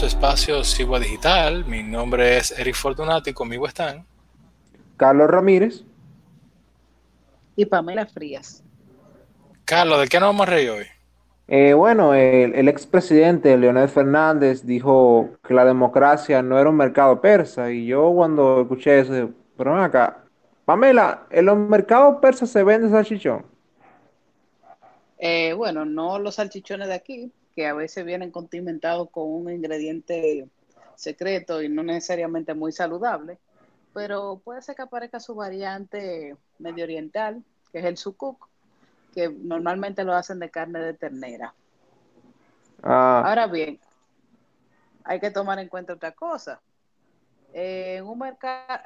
su espacio Sigua Digital. Mi nombre es Eric Fortunati y conmigo están Carlos Ramírez y Pamela Frías. Carlos, ¿de qué nos vamos a reír hoy? Eh, bueno, el, el expresidente Leonel Fernández dijo que la democracia no era un mercado persa y yo cuando escuché eso, pero ven acá, Pamela, ¿en los mercados persas se vende salchichón? Eh, bueno, no los salchichones de aquí, que a veces vienen condimentados con un ingrediente secreto y no necesariamente muy saludable, pero puede ser que aparezca su variante medio oriental, que es el sukuk, que normalmente lo hacen de carne de ternera. Ah, Ahora bien, hay que tomar en cuenta otra cosa. Eh, en, un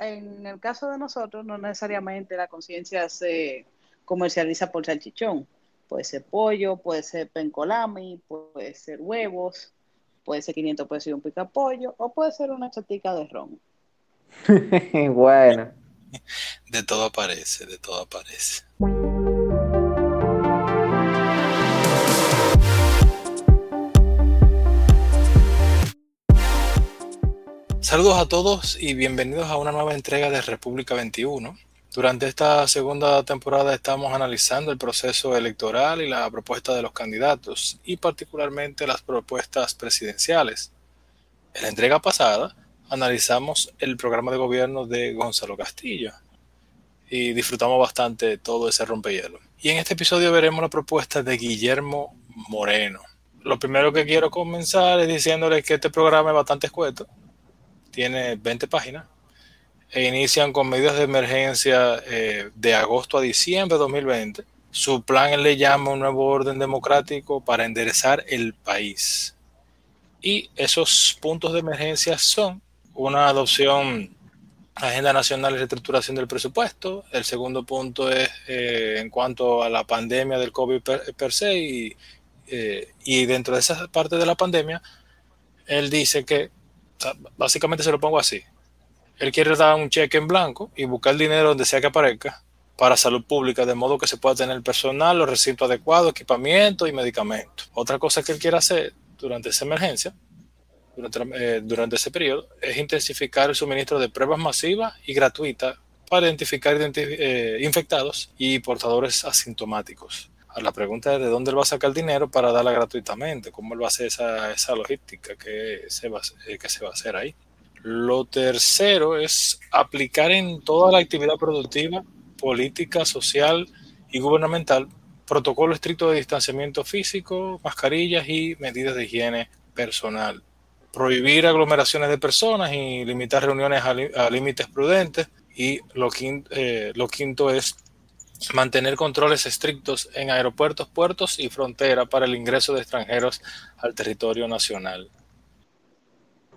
en el caso de nosotros, no necesariamente la conciencia se comercializa por salchichón. Puede ser pollo, puede ser pencolami, puede ser huevos, puede ser 500 pesos y un pica pollo, o puede ser una chatica de ron. bueno. De todo aparece, de todo aparece. Saludos a todos y bienvenidos a una nueva entrega de República 21. Durante esta segunda temporada estamos analizando el proceso electoral y la propuesta de los candidatos y particularmente las propuestas presidenciales. En la entrega pasada analizamos el programa de gobierno de Gonzalo Castillo y disfrutamos bastante todo ese rompehielo. Y en este episodio veremos la propuesta de Guillermo Moreno. Lo primero que quiero comenzar es diciéndoles que este programa es bastante escueto, tiene 20 páginas e inician con medidas de emergencia eh, de agosto a diciembre de 2020. Su plan le llama un nuevo orden democrático para enderezar el país. Y esos puntos de emergencia son una adopción agenda nacional y reestructuración del presupuesto. El segundo punto es eh, en cuanto a la pandemia del COVID per, per se y, eh, y dentro de esa parte de la pandemia, él dice que, básicamente se lo pongo así, él quiere dar un cheque en blanco y buscar dinero donde sea que aparezca para salud pública, de modo que se pueda tener personal, los recintos adecuados, equipamiento y medicamentos. Otra cosa que él quiere hacer durante esa emergencia durante, eh, ese periodo es intensificar el suministro de pruebas masivas y gratuitas para identificar identif eh, infectados y portadores asintomáticos. A la pregunta es de dónde él va a sacar el dinero para darla gratuitamente, cómo él va a hacer esa, esa logística que eh, que se va a hacer ahí. Lo tercero es aplicar en toda la actividad productiva, política, social y gubernamental protocolo estricto de distanciamiento físico, mascarillas y medidas de higiene personal prohibir aglomeraciones de personas y limitar reuniones a, límites prudentes. Y eh, lo quinto, es mantener controles estrictos en aeropuertos, puertos y frontera para el ingreso de extranjeros al territorio nacional.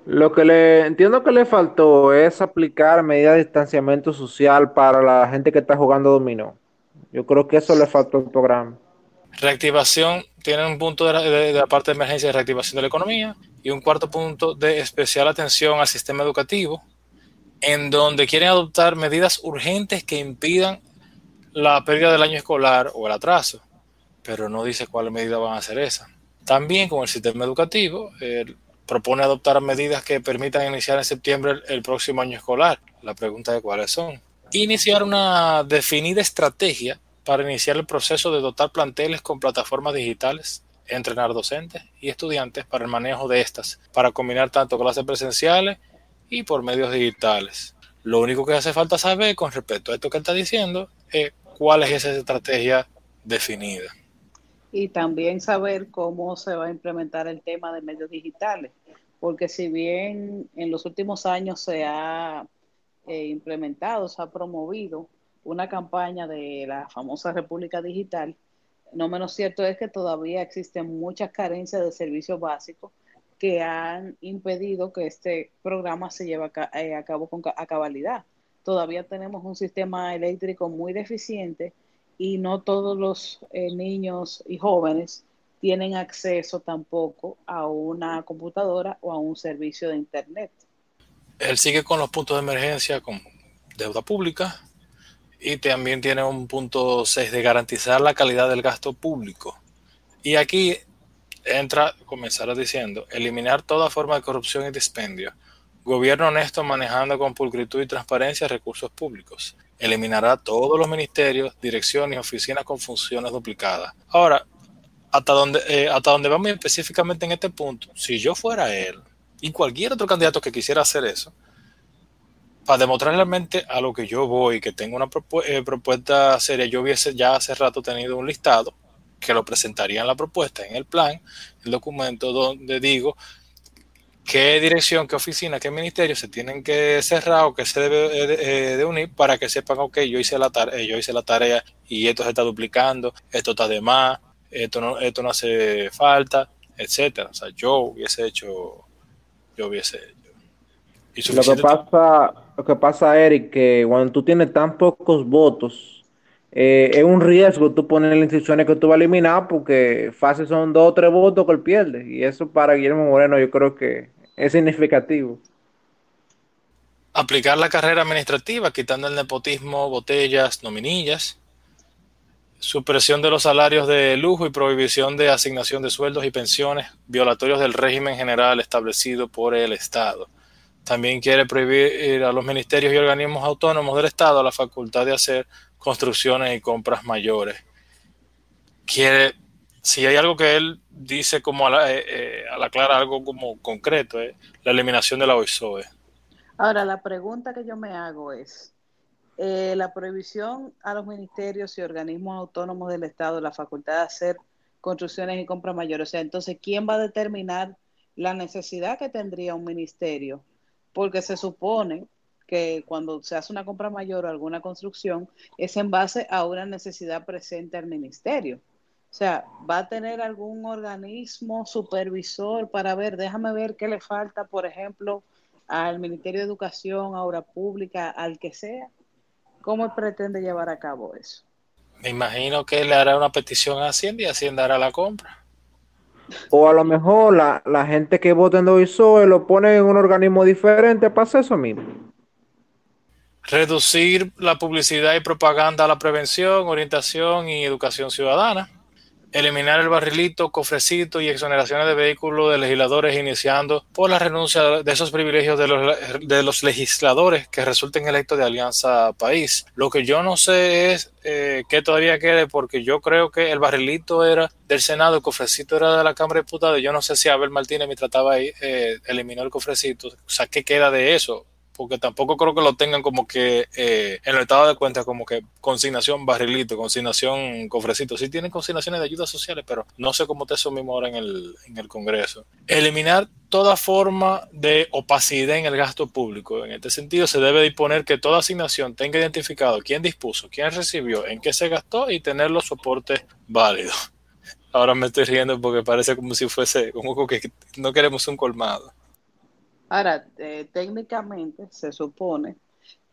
Lo que le entiendo que le faltó es aplicar medidas de distanciamiento social para la gente que está jugando dominó. Yo creo que eso le faltó al programa. Reactivación tiene un punto de la, de, la parte de emergencia de reactivación de la economía y un cuarto punto de especial atención al sistema educativo, en donde quieren adoptar medidas urgentes que impidan la pérdida del año escolar o el atraso, pero no dice cuáles medidas van a ser esas. También con el sistema educativo, eh, propone adoptar medidas que permitan iniciar en septiembre el, próximo año escolar. La pregunta es cuáles son. Iniciar una definida estrategia para iniciar el proceso de dotar planteles con plataformas digitales, entrenar docentes y estudiantes para el manejo de estas, para combinar tanto clases presenciales y por medios digitales. Lo único que hace falta saber con respecto a esto que está diciendo es cuál es esa estrategia definida. Y también saber cómo se va a implementar el tema de medios digitales, porque si bien en los últimos años se ha eh, implementado, se ha promovido una campaña de la famosa República Digital, no menos cierto es que todavía existen muchas carencias de servicios básicos que han impedido que este programa se lleve a, eh, cabo con a cabalidad. Todavía tenemos un sistema eléctrico muy deficiente y no todos los eh, niños y jóvenes tienen acceso tampoco a una computadora o a un servicio de internet. Él sigue con los puntos de emergencia con deuda pública, y también tiene un punto 6 de garantizar la calidad del gasto público. Y aquí entra, comenzará diciendo, eliminar toda forma de corrupción y dispendio. Gobierno honesto manejando con pulcritud y transparencia recursos públicos. Eliminará todos los ministerios, direcciones y oficinas con funciones duplicadas. Ahora, hasta donde, eh, hasta donde vamos específicamente en este punto, si yo fuera él y cualquier otro candidato que quisiera hacer eso, para demostrar realmente a lo que yo voy, que tengo una eh, propuesta seria, yo hubiese ya hace rato tenido un listado que lo presentaría en la propuesta, en el plan, el documento donde digo qué dirección, qué oficina, qué ministerio se tienen que cerrar o que se debe eh, de unir para que sepan, ok, yo hice, la tarea, yo hice la tarea y esto se está duplicando, esto está de más, esto no, esto no hace falta, etcétera. O sea, yo hubiese hecho, yo hubiese hecho. Lo que pasa, lo que pasa, Eric, que cuando tú tienes tan pocos votos, eh, es un riesgo tú poner las instituciones que tú vas a eliminar porque fácil son dos o tres votos que él pierde. Y eso para Guillermo Moreno yo creo que es significativo. Aplicar la carrera administrativa, quitando el nepotismo, botellas, nominillas supresión de los salarios de lujo y prohibición de asignación de sueldos y pensiones violatorios del régimen general establecido por el Estado. También quiere prohibir a los ministerios y organismos autónomos del Estado la facultad de hacer construcciones y compras mayores. Quiere, si hay algo que él dice como a la, eh, eh, clara, algo como concreto, la eliminación de la OISOE. Ahora, la pregunta que yo me hago es, eh, la prohibición a los ministerios y organismos autónomos del Estado la facultad de hacer construcciones y compras mayores. O sea, entonces, ¿quién va a determinar la necesidad que tendría un ministerio? Porque se supone que cuando se hace una compra mayor o alguna construcción es en base a una necesidad presente al ministerio. O sea, va a tener algún organismo supervisor para ver, déjame ver qué le falta, por ejemplo, al Ministerio de Educación, a Obra Pública, al que sea. ¿Cómo pretende llevar a cabo eso? Me imagino que le hará una petición a Hacienda y Hacienda hará la compra. O a lo mejor la, gente que vota en Doisoe lo pone en un organismo diferente para hacer eso mismo. Reducir la publicidad y propaganda a la prevención, orientación y educación ciudadana eliminar el barrilito, cofrecito y exoneraciones de vehículos de legisladores, iniciando por la renuncia de esos privilegios de los, de los legisladores que resulten electos de Alianza País. Lo que yo no sé es eh, qué todavía quede, porque yo creo que el barrilito era del Senado, el cofrecito era de la Cámara de Diputados. Yo no sé si Abel Martínez, me trataba ahí, eh, eliminó el cofrecito. O sea, ¿qué queda de eso? Porque tampoco creo que lo tengan como que eh, en el estado de cuenta como que consignación barrilito, consignación cofrecito. Sí tienen consignaciones de ayudas sociales, pero no sé cómo te eso mismo ahora en el, en el Congreso. Eliminar toda forma de opacidad en el gasto público. En este sentido, se debe disponer que toda asignación tenga identificado quién dispuso, quién recibió, en qué se gastó y tener los soportes válidos. Ahora me estoy riendo porque parece como si fuese, como que no queremos un colmado. Ahora, eh, técnicamente se supone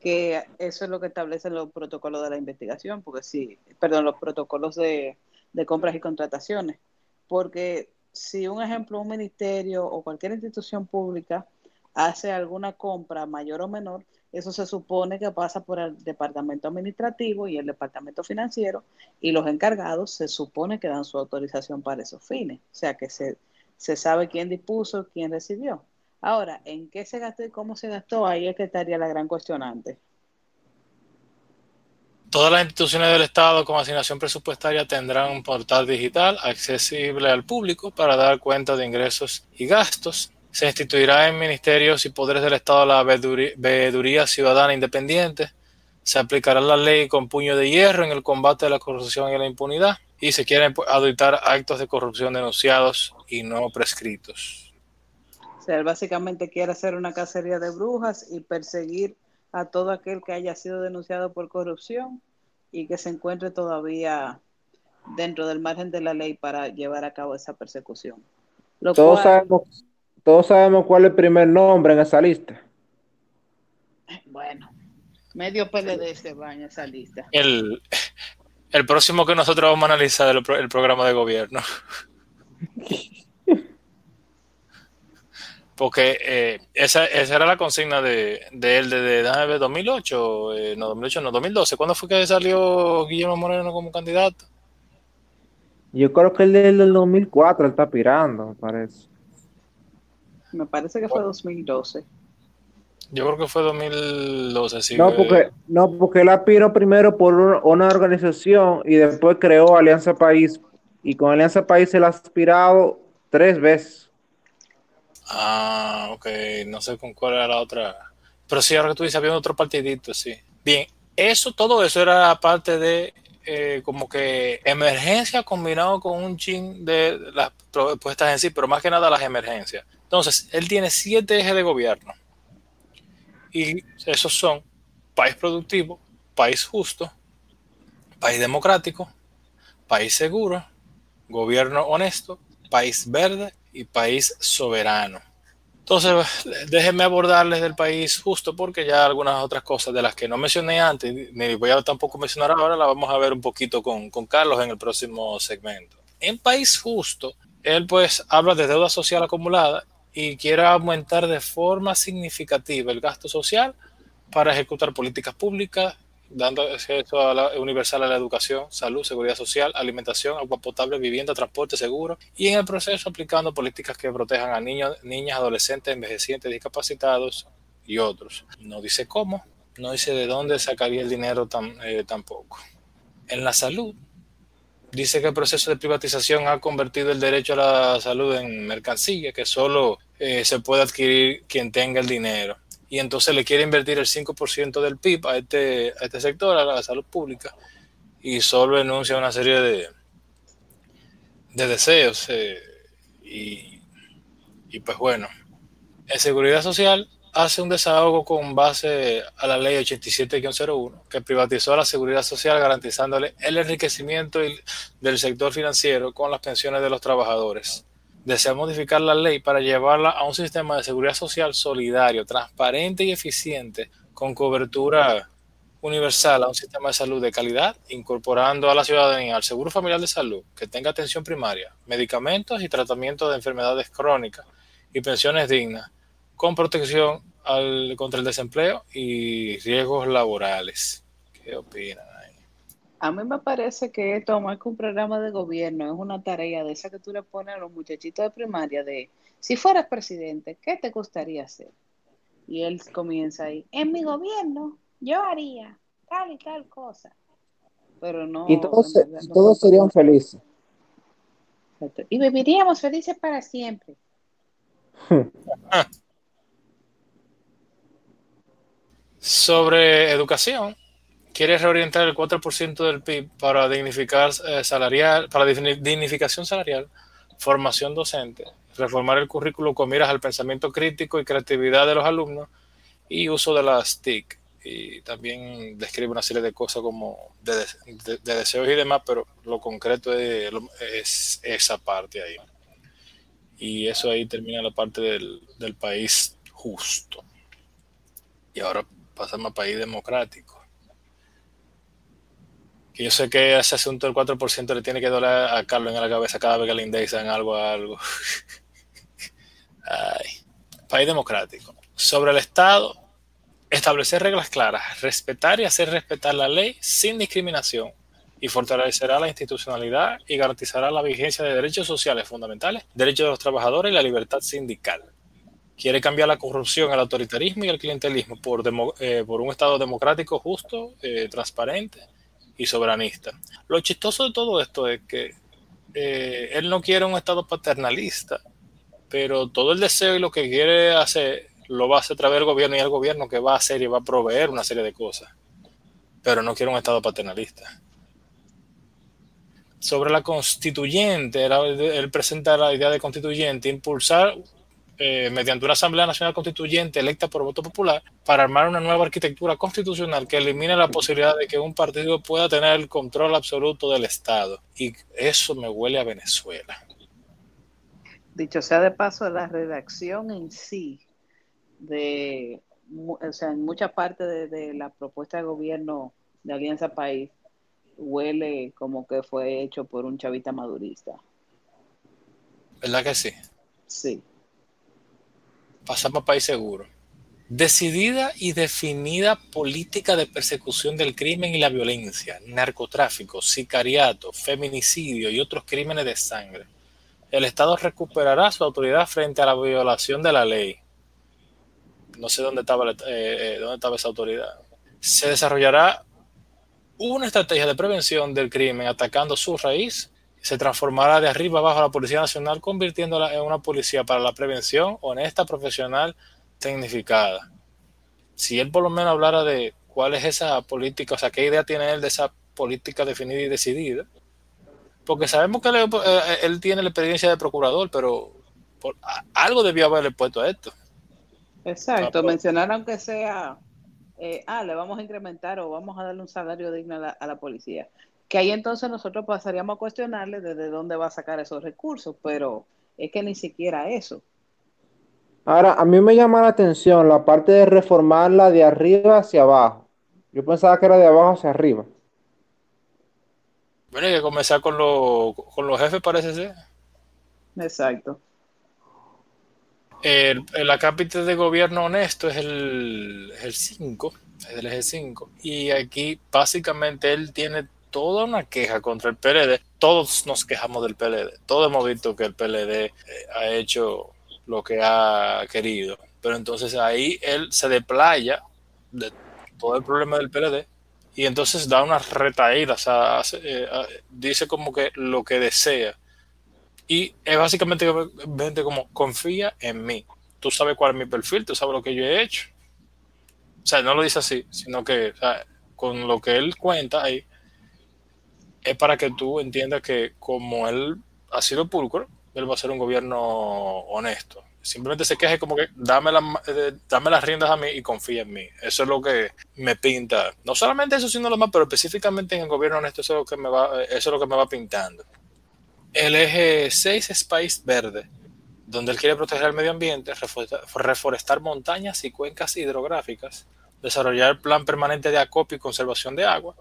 que eso es lo que establecen los protocolos de la investigación, porque sí, perdón, los protocolos de, de compras y contrataciones, porque si un ejemplo, un ministerio o cualquier institución pública hace alguna compra mayor o menor, eso se supone que pasa por el departamento administrativo y el departamento financiero y los encargados se supone que dan su autorización para esos fines. O sea que se, se sabe quién dispuso, quién recibió. Ahora, ¿en qué se gastó y cómo se gastó? Ahí es que estaría la gran cuestionante. Todas las instituciones del Estado con asignación presupuestaria tendrán un portal digital accesible al público para dar cuenta de ingresos y gastos. Se instituirá en ministerios y poderes del Estado la veeduría ciudadana independiente. Se aplicará la ley con puño de hierro en el combate a la corrupción y la impunidad. Y se quieren adoptar actos de corrupción denunciados y no prescritos. O sea, él básicamente quiere hacer una cacería de brujas y perseguir a todo aquel que haya sido denunciado por corrupción y que se encuentre todavía dentro del margen de la ley para llevar a cabo esa persecución. todos, sabemos, todos sabemos cuál es el primer nombre en esa lista. Bueno, medio PLD se va en esa lista. El, el próximo que nosotros vamos a analizar es el, el programa de gobierno. Porque eh, esa, esa, era la consigna de, de él desde 2008, eh, no 2008, no 2012. ¿Cuándo fue que salió Guillermo Moreno como candidato? Yo creo que el del 2004 está pirando, me parece. Me parece que fue 2012. Yo creo que fue 2012, sí. No, porque, no, porque él aspiró primero por una organización y después creó Alianza País. Y con Alianza País él ha aspirado tres veces. Ah, ok. No sé con cuál era la otra. Pero sí, ahora que tú dices, había otro partidito, sí. Bien, eso, todo eso era parte de eh, como que emergencia combinado con un chin de las propuestas en sí, pero más que nada las emergencias. Entonces, él tiene siete ejes de gobierno. Y esos son país productivo, país justo, país democrático, país seguro, gobierno honesto, país verde y país soberano. Entonces, déjenme abordarles del país justo porque ya algunas otras cosas de las que no mencioné antes, ni voy a tampoco mencionar ahora, las vamos a ver un poquito con, con Carlos en el próximo segmento. En país justo, él pues habla de deuda social acumulada y quiere aumentar de forma significativa el gasto social para ejecutar políticas públicas dando acceso a la, universal a la educación, salud, seguridad social, alimentación, agua potable, vivienda, transporte seguro y en el proceso aplicando políticas que protejan a niños, niñas, adolescentes, envejecientes, discapacitados y otros. No dice cómo, no dice de dónde sacaría el dinero eh, tampoco. En la salud, dice que el proceso de privatización ha convertido el derecho a la salud en mercancía, que solo eh, se puede adquirir quien tenga el dinero y entonces le quiere invertir el 5% del PIB a este, a este sector, a la salud pública, y solo enuncia una serie de, de deseos. Eh, y, y, pues bueno, en seguridad social hace un desahogo con base a la ley 87-01, que privatizó la seguridad social garantizándole el enriquecimiento del sector financiero con las pensiones de los trabajadores desea modificar la ley para llevarla a un sistema de seguridad social solidario, transparente y eficiente, con cobertura universal a un sistema de salud de calidad, incorporando a la ciudadanía al seguro familiar de salud, que tenga atención primaria, medicamentos y tratamiento de enfermedades crónicas y pensiones dignas, con protección al, contra el desempleo y riesgos laborales. ¿Qué opinan? A mí me parece que esto, más que un programa de gobierno, es una tarea de esa que tú le pones a los muchachitos de primaria de, si fueras presidente, ¿qué te gustaría hacer? Y él comienza ahí, en mi gobierno yo haría tal y tal cosa. Pero no. Y todos, todos serían felices. Y viviríamos felices para siempre. Sobre educación, quiere reorientar el 4% del PIB para dignificar eh, salarial, para dignificación salarial, formación docente, reformar el currículo con miras al pensamiento crítico y creatividad de los alumnos y uso de las TIC. Y también describe una serie de cosas como de, deseos y demás, pero lo concreto es, es, esa parte ahí. Y eso ahí termina la parte del, del país justo. Y ahora pasamos al país democrático que yo sé que ese asunto del 4% le tiene que doler a Carlos en la cabeza cada vez que le indexan algo a algo. País democrático. Sobre el Estado, establecer reglas claras, respetar y hacer respetar la ley sin discriminación y fortalecerá la institucionalidad y garantizará la vigencia de derechos sociales fundamentales, derechos de los trabajadores y la libertad sindical. Quiere cambiar la corrupción, el autoritarismo y el clientelismo por, eh, por un Estado democrático justo, eh, transparente y soberanista. Lo chistoso de todo esto es que eh, él no quiere un Estado paternalista, pero todo el deseo y lo que quiere hacer lo va a hacer a través del gobierno y el gobierno que va a hacer y va a proveer una serie de cosas, pero no quiere un Estado paternalista. Sobre la constituyente, él presenta la idea de constituyente, impulsar eh, mediante una Asamblea Nacional Constituyente electa por voto popular para armar una nueva arquitectura constitucional que elimine la posibilidad de que un partido pueda tener el control absoluto del Estado. Y eso me huele a Venezuela. Dicho sea de paso, la redacción en sí, de, o sea, en mucha parte de, de la propuesta de gobierno de Alianza País, huele como que fue hecho por un chavista madurista. ¿Verdad que sí? Sí pasamos a país seguro. Decidida y definida política de persecución del crimen y la violencia, narcotráfico, sicariato, feminicidio y otros crímenes de sangre. El Estado recuperará su autoridad frente a la violación de la ley. No sé dónde estaba, eh, eh, dónde estaba esa autoridad. Se desarrollará una estrategia de prevención del crimen atacando su raíz. Se transformará de arriba abajo a la Policía Nacional, convirtiéndola en una policía para la prevención honesta, profesional, tecnificada. Si él por lo menos hablara de cuál es esa política, o sea, qué idea tiene él de esa política definida y decidida, porque sabemos que él, eh, tiene la experiencia de procurador, pero por, algo debió haberle puesto a esto. Exacto, mencionar aunque sea, eh, ah, le vamos a incrementar o vamos a darle un salario digno a la, a la policía. Que ahí entonces nosotros pasaríamos a cuestionarle desde dónde va a sacar esos recursos, pero es que ni siquiera eso. Ahora, a mí me llama la atención la parte de reformarla de arriba hacia abajo. Yo pensaba que era de abajo hacia arriba. Bueno, hay que comenzar con, con los jefes, parece ser. Exacto. El, la cápita de gobierno honesto es el 5, es el eje 5. Y aquí básicamente él tiene toda una queja contra el PLD. Todos nos quejamos del PLD. Todos hemos visto que el PLD eh, ha hecho lo que ha querido. Pero entonces ahí él se deplaya de todo el problema del PLD y entonces da unas retaídas, eh, dice como que lo que desea. Y es básicamente como confía en mí. Tú sabes cuál es mi perfil, tú sabes lo que yo he hecho. O sea, no lo dice así, sino que con lo que él cuenta ahí, es para que tú entiendas que como él ha sido pulcro, él va a ser un gobierno honesto. Simplemente se queje como que dame, eh, dame las riendas a mí y confía en mí. Eso es lo que me pinta. No solamente eso, sino lo más, pero específicamente en el gobierno honesto, eso es lo que me va, eso es lo que me va pintando. El eje 6 es verde, donde él quiere proteger el medio ambiente, reforestar montañas y cuencas hidrográficas, desarrollar plan permanente de acopio y conservación de agua,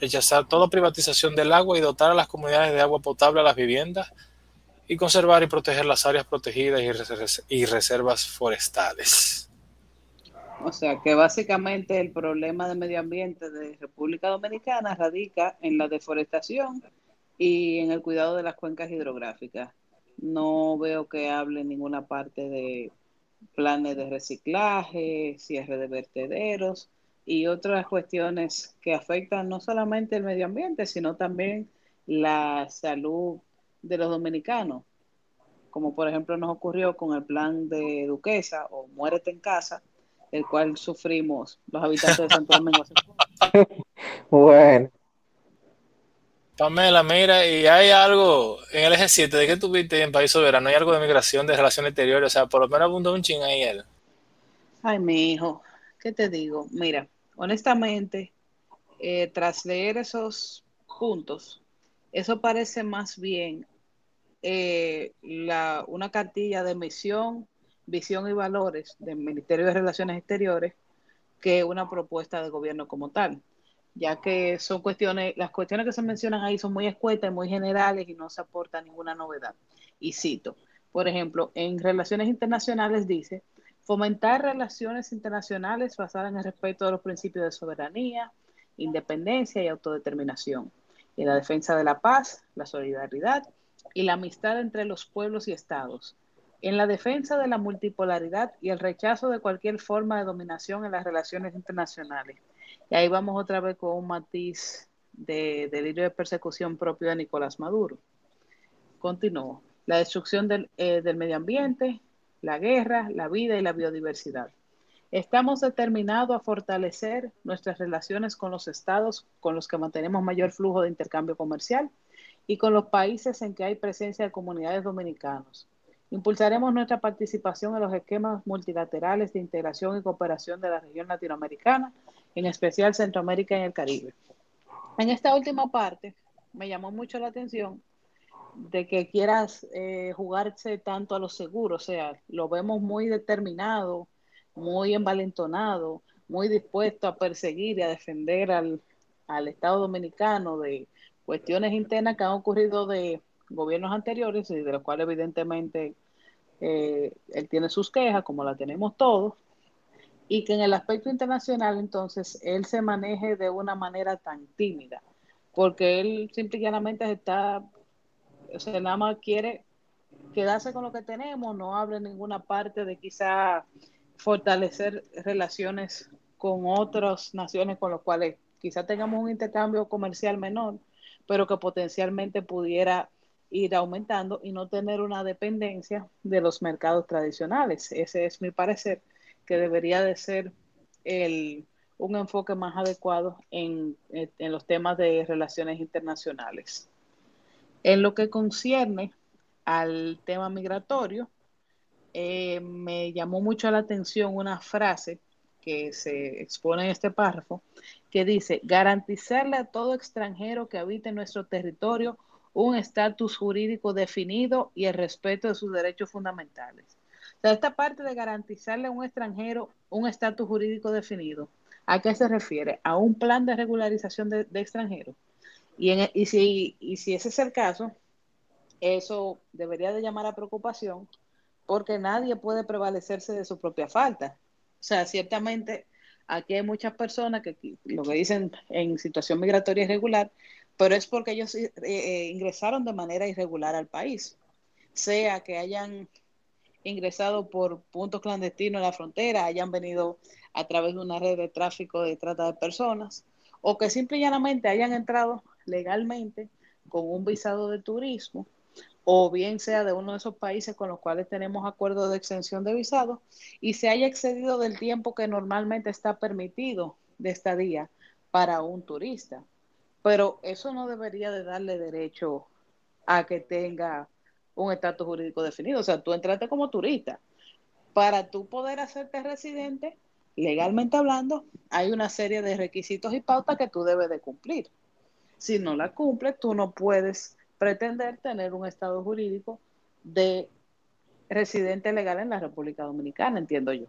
rechazar toda privatización del agua y dotar a las comunidades de agua potable a las viviendas y conservar y proteger las áreas protegidas y reservas forestales. O sea que básicamente el problema de medio ambiente de República Dominicana radica en la deforestación y en el cuidado de las cuencas hidrográficas. No veo que hable en ninguna parte de planes de reciclaje, cierre de vertederos y otras cuestiones que afectan no solamente el medio ambiente, sino también la salud de los dominicanos, como por ejemplo nos ocurrió con el plan de Duquesa o Muérete en casa, el cual sufrimos los habitantes de Santo Domingo. bueno. Pamela, mira, y hay algo en el eje 7 de que tuviste en País Soberano, hay algo de migración, de relaciones exteriores, o sea, por lo menos abundó un ching ahí él. Ay, mi hijo, ¿qué te digo? Mira, honestamente, eh, tras leer esos puntos, eso parece más bien eh, la, una cartilla de misión, visión y valores del Ministerio de Relaciones Exteriores que una propuesta de gobierno como tal, ya que son cuestiones, las cuestiones que se mencionan ahí son muy escuetas, muy generales y no se aporta ninguna novedad. Y cito, por ejemplo, en relaciones internacionales dice, fomentar relaciones internacionales basadas en el respeto de los principios de soberanía, independencia y autodeterminación en la defensa de la paz, la solidaridad y la amistad entre los pueblos y estados, en la defensa de la multipolaridad y el rechazo de cualquier forma de dominación en las relaciones internacionales. Y ahí vamos otra vez con un matiz de delirio de persecución propio de Nicolás Maduro. Continúo. La destrucción del, eh, del medio ambiente, la guerra, la vida y la biodiversidad. Estamos determinados a fortalecer nuestras relaciones con los estados con los que mantenemos mayor flujo de intercambio comercial y con los países en que hay presencia de comunidades dominicanos. Impulsaremos nuestra participación en los esquemas multilaterales de integración y cooperación de la región latinoamericana, en especial Centroamérica y el Caribe. En esta última parte me llamó mucho la atención de que quieras eh, jugarse tanto a lo seguro, o sea, lo vemos muy determinado muy envalentonado, muy dispuesto a perseguir y a defender al, Estado dominicano de cuestiones internas que han ocurrido de gobiernos anteriores y de los cuales evidentemente eh, él tiene sus quejas, como la tenemos todos, y que en el aspecto internacional entonces él se maneje de una manera tan tímida, porque él simple y llanamente está, o sea, nada más quiere quedarse con lo que tenemos, no habla en ninguna parte de quizá fortalecer relaciones con otras naciones con las cuales quizá tengamos un intercambio comercial menor, pero que potencialmente pudiera ir aumentando y no tener una dependencia de los mercados tradicionales. Ese es mi parecer, que debería de ser el, un enfoque más adecuado en, en los temas de relaciones internacionales. En lo que concierne al tema migratorio, eh, me llamó mucho la atención una frase que se expone en este párrafo, que dice, garantizarle a todo extranjero que habite en nuestro territorio un estatus jurídico definido y el respeto de sus derechos fundamentales. Esta parte de garantizarle a un extranjero un estatus jurídico definido, ¿a qué se refiere? A un plan de regularización de, extranjeros. Si, y si ese es el caso, eso debería de llamar a preocupación porque nadie puede prevalecerse de su propia falta. O sea, ciertamente aquí hay muchas personas que lo que dicen en situación migratoria irregular, pero es porque ellos eh, eh, ingresaron de manera irregular al país, sea que hayan ingresado por puntos clandestinos en la frontera, hayan venido a través de una red de tráfico de trata de personas, o que simple y llanamente hayan entrado legalmente con un visado de turismo o bien sea de uno de esos países con los cuales tenemos acuerdos de extensión de visado y se haya excedido del tiempo que normalmente está permitido de estadía para un turista. Pero eso no debería de darle derecho a que tenga un estatus jurídico definido. O sea, tú entraste como turista. Para tú poder hacerte residente, legalmente hablando, hay una serie de requisitos y pautas que tú debes de cumplir. Si no la cumples, tú no puedes pretender tener un estado jurídico de residente legal en la República Dominicana, entiendo yo.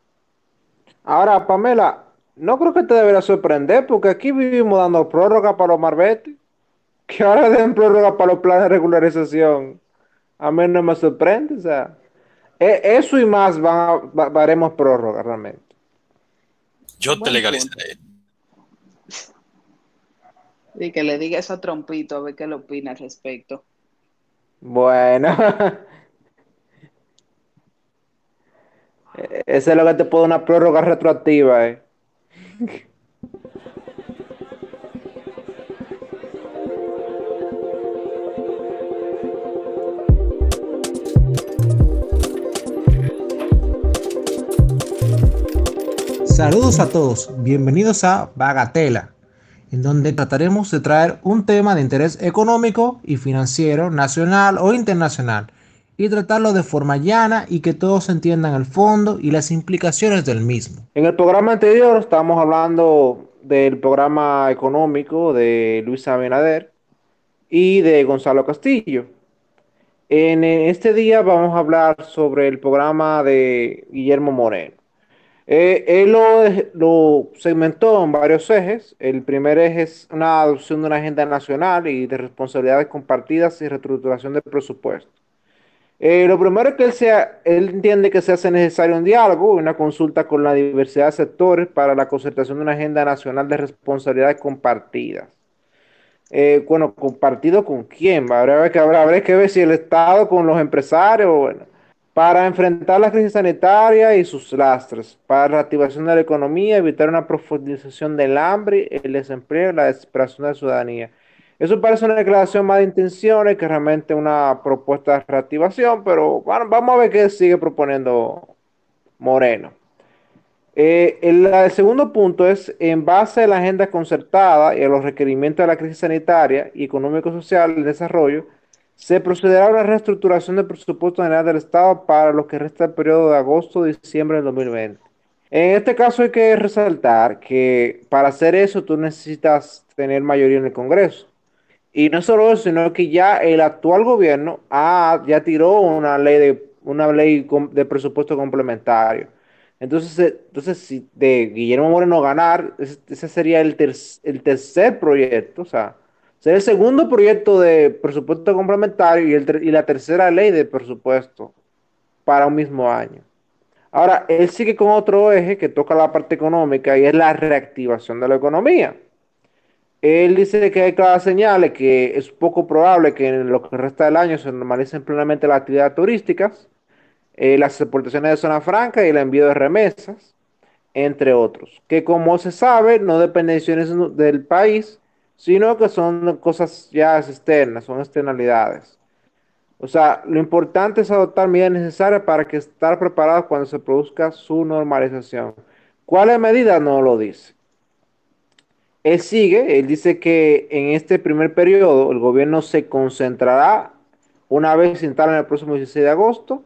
Ahora, Pamela, no creo que te debería sorprender, porque aquí vivimos dando prórroga para los marbetes, que ahora den prórroga para los planes de regularización. A mí no me sorprende, o sea, e, eso y más van haremos prórroga realmente. Yo te legalizaré. Y que le diga eso a Trompito a ver qué le opina al respecto. Bueno. Ese es lo que te puede una prórroga retroactiva, eh. Saludos a todos, bienvenidos a Bagatela, en donde trataremos de traer un tema de interés económico y financiero, nacional o internacional, y tratarlo de forma llana y que todos entiendan el fondo y las implicaciones del mismo. En el programa anterior estábamos hablando del programa económico de Luis Abinader y de Gonzalo Castillo. En este día vamos a hablar sobre el programa de Guillermo Moreno. Eh, él lo, segmentó en varios ejes. El primer eje es una adopción de una agenda nacional y de responsabilidades compartidas y reestructuración del presupuesto. Eh, lo primero es que él, entiende que se hace necesario un diálogo, una consulta con la diversidad de sectores para la concertación de una agenda nacional de responsabilidades compartidas. Eh, bueno, compartido con quién, habrá que, habrá que ver si el Estado con los empresarios, bueno, para enfrentar la crisis sanitaria y sus lastres, para la reactivación de la economía, evitar una profundización del hambre, el desempleo y la desesperación de la ciudadanía. Eso parece una declaración más de intenciones que realmente una propuesta de reactivación, pero bueno, vamos a ver qué sigue proponiendo Moreno. Eh, el, segundo punto es, en base a la agenda concertada y a los requerimientos de la crisis sanitaria y económico-social del desarrollo, se procederá a una reestructuración del presupuesto general del Estado para lo que resta el periodo de agosto diciembre del 2020. En este caso hay que resaltar que para hacer eso tú necesitas tener mayoría en el Congreso. Y no solo eso, sino que ya el actual gobierno ya tiró una ley de una ley de presupuesto complementario. Entonces, entonces si de Guillermo Moreno ganar, ese, sería el, el tercer proyecto, o sea, Sería el segundo proyecto de presupuesto complementario y, el, y la tercera ley de presupuesto para un mismo año. Ahora, él sigue con otro eje que toca la parte económica y es la reactivación de la economía. Él dice que hay claras señales que es poco probable que en lo que resta del año se normalicen plenamente las actividades turísticas, eh, las exportaciones de zona franca y el envío de remesas, entre otros, que como se sabe no dependen del país, sino que son cosas ya externas, son externalidades. O sea, lo importante es adoptar medidas necesarias para que estar preparados cuando se produzca su normalización. ¿Cuáles medidas? No lo dice. Él sigue, él dice que en este primer periodo el gobierno se concentrará una vez se instale en el próximo 16 de agosto,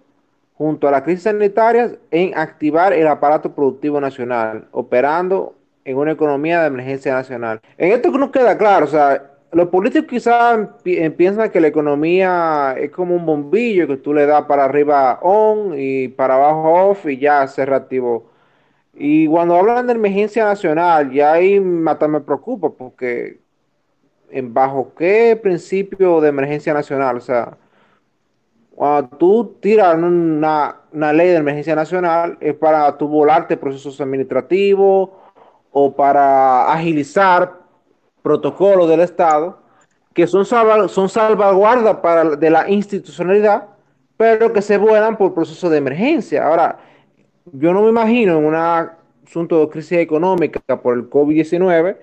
junto a la crisis sanitaria, en activar el aparato productivo nacional, operando en una economía de emergencia nacional. En esto no queda claro, o sea, los políticos quizás piensan que la economía es como un bombillo que tú le das para arriba on y para abajo off y ya se reactivó. Y cuando hablan de emergencia nacional, ya ahí hasta me preocupa porque en bajo qué principio de emergencia nacional, o sea, cuando tú tiras una, una ley de emergencia nacional es para tú volarte procesos administrativos o para agilizar protocolos del Estado que son, son salvaguardas para, de la institucionalidad, pero que se vuelan por procesos de emergencia. Ahora, yo no me imagino en un asunto de crisis económica por el COVID-19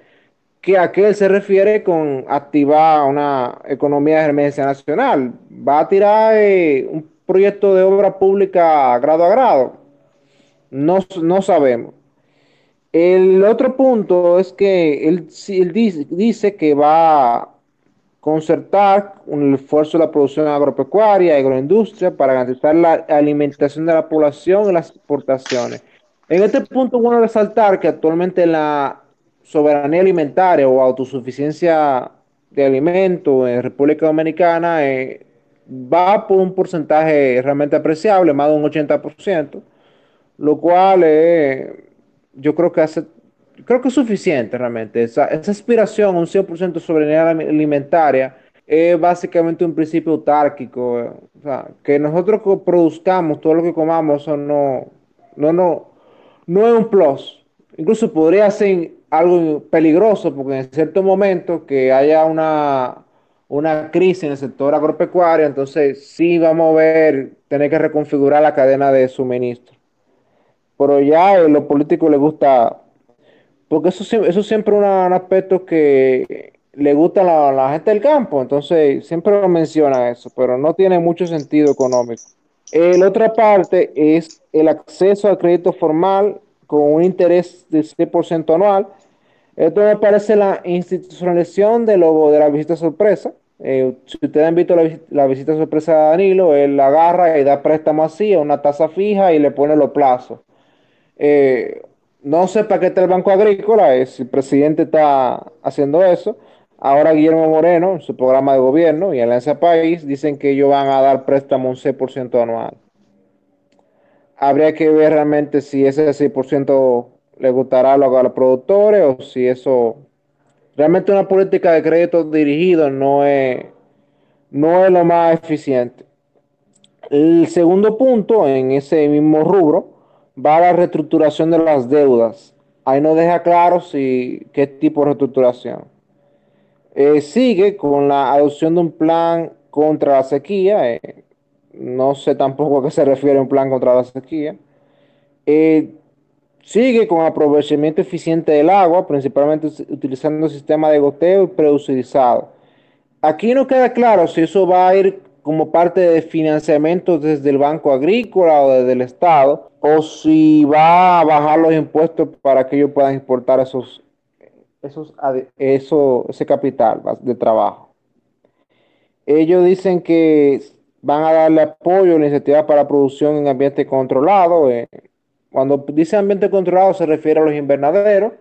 que a qué él se refiere con activar una economía de emergencia nacional. Va a tirar eh, un proyecto de obra pública grado a grado. No, no sabemos. El otro punto es que él, dice, que va a concertar un esfuerzo de la producción agropecuaria y agroindustria para garantizar la alimentación de la población y las exportaciones. En este punto, bueno resaltar que actualmente la soberanía alimentaria o autosuficiencia de alimentos en República Dominicana eh, va por un porcentaje realmente apreciable, más de un 80%, lo cual es yo creo que hace, creo que es suficiente realmente. Esa, esa aspiración a un 100% de soberanía alimentaria es básicamente un principio autárquico. O sea, que nosotros produzcamos todo lo que comamos, eso no, no, no, no es un plus. Incluso podría ser algo peligroso porque en cierto momento que haya una, una crisis en el sector agropecuario, entonces sí vamos a ver, tener que reconfigurar la cadena de suministro pero ya a los políticos les gusta, porque eso, eso siempre es un aspecto que le gusta a la, gente del campo, entonces siempre lo menciona eso, pero no tiene mucho sentido económico. la otra parte es el acceso al crédito formal con un interés de 6% anual. Esto me parece la institucionalización de, lo, de la visita sorpresa. Eh, si ustedes han visto la, la, visita sorpresa de Danilo, él agarra y da préstamo así a una tasa fija y le pone los plazos. Eh, no sé para qué está el Banco Agrícola, es, el presidente está haciendo eso. Ahora Guillermo Moreno, en su programa de gobierno y Alianza País, dicen que ellos van a dar préstamo un 6% anual. Habría que ver realmente si ese 6% le gustará a los productores o si eso realmente una política de crédito dirigido no es, no es lo más eficiente. El segundo punto en ese mismo rubro va a la reestructuración de las deudas. Ahí no deja claro si qué tipo de reestructuración. Eh, sigue con la adopción de un plan contra la sequía. Eh, no sé tampoco a qué se refiere un plan contra la sequía. Eh, sigue con aprovechamiento eficiente del agua, principalmente utilizando el sistema de goteo y preutilizado. Aquí no queda claro si eso va a ir como parte de financiamiento desde el Banco Agrícola o desde el Estado, o si va a bajar los impuestos para que ellos puedan exportar esos, esos, eso, ese capital de trabajo. Ellos dicen que van a darle apoyo a la iniciativa para producción en ambiente controlado. Eh, cuando dice ambiente controlado se refiere a los invernaderos.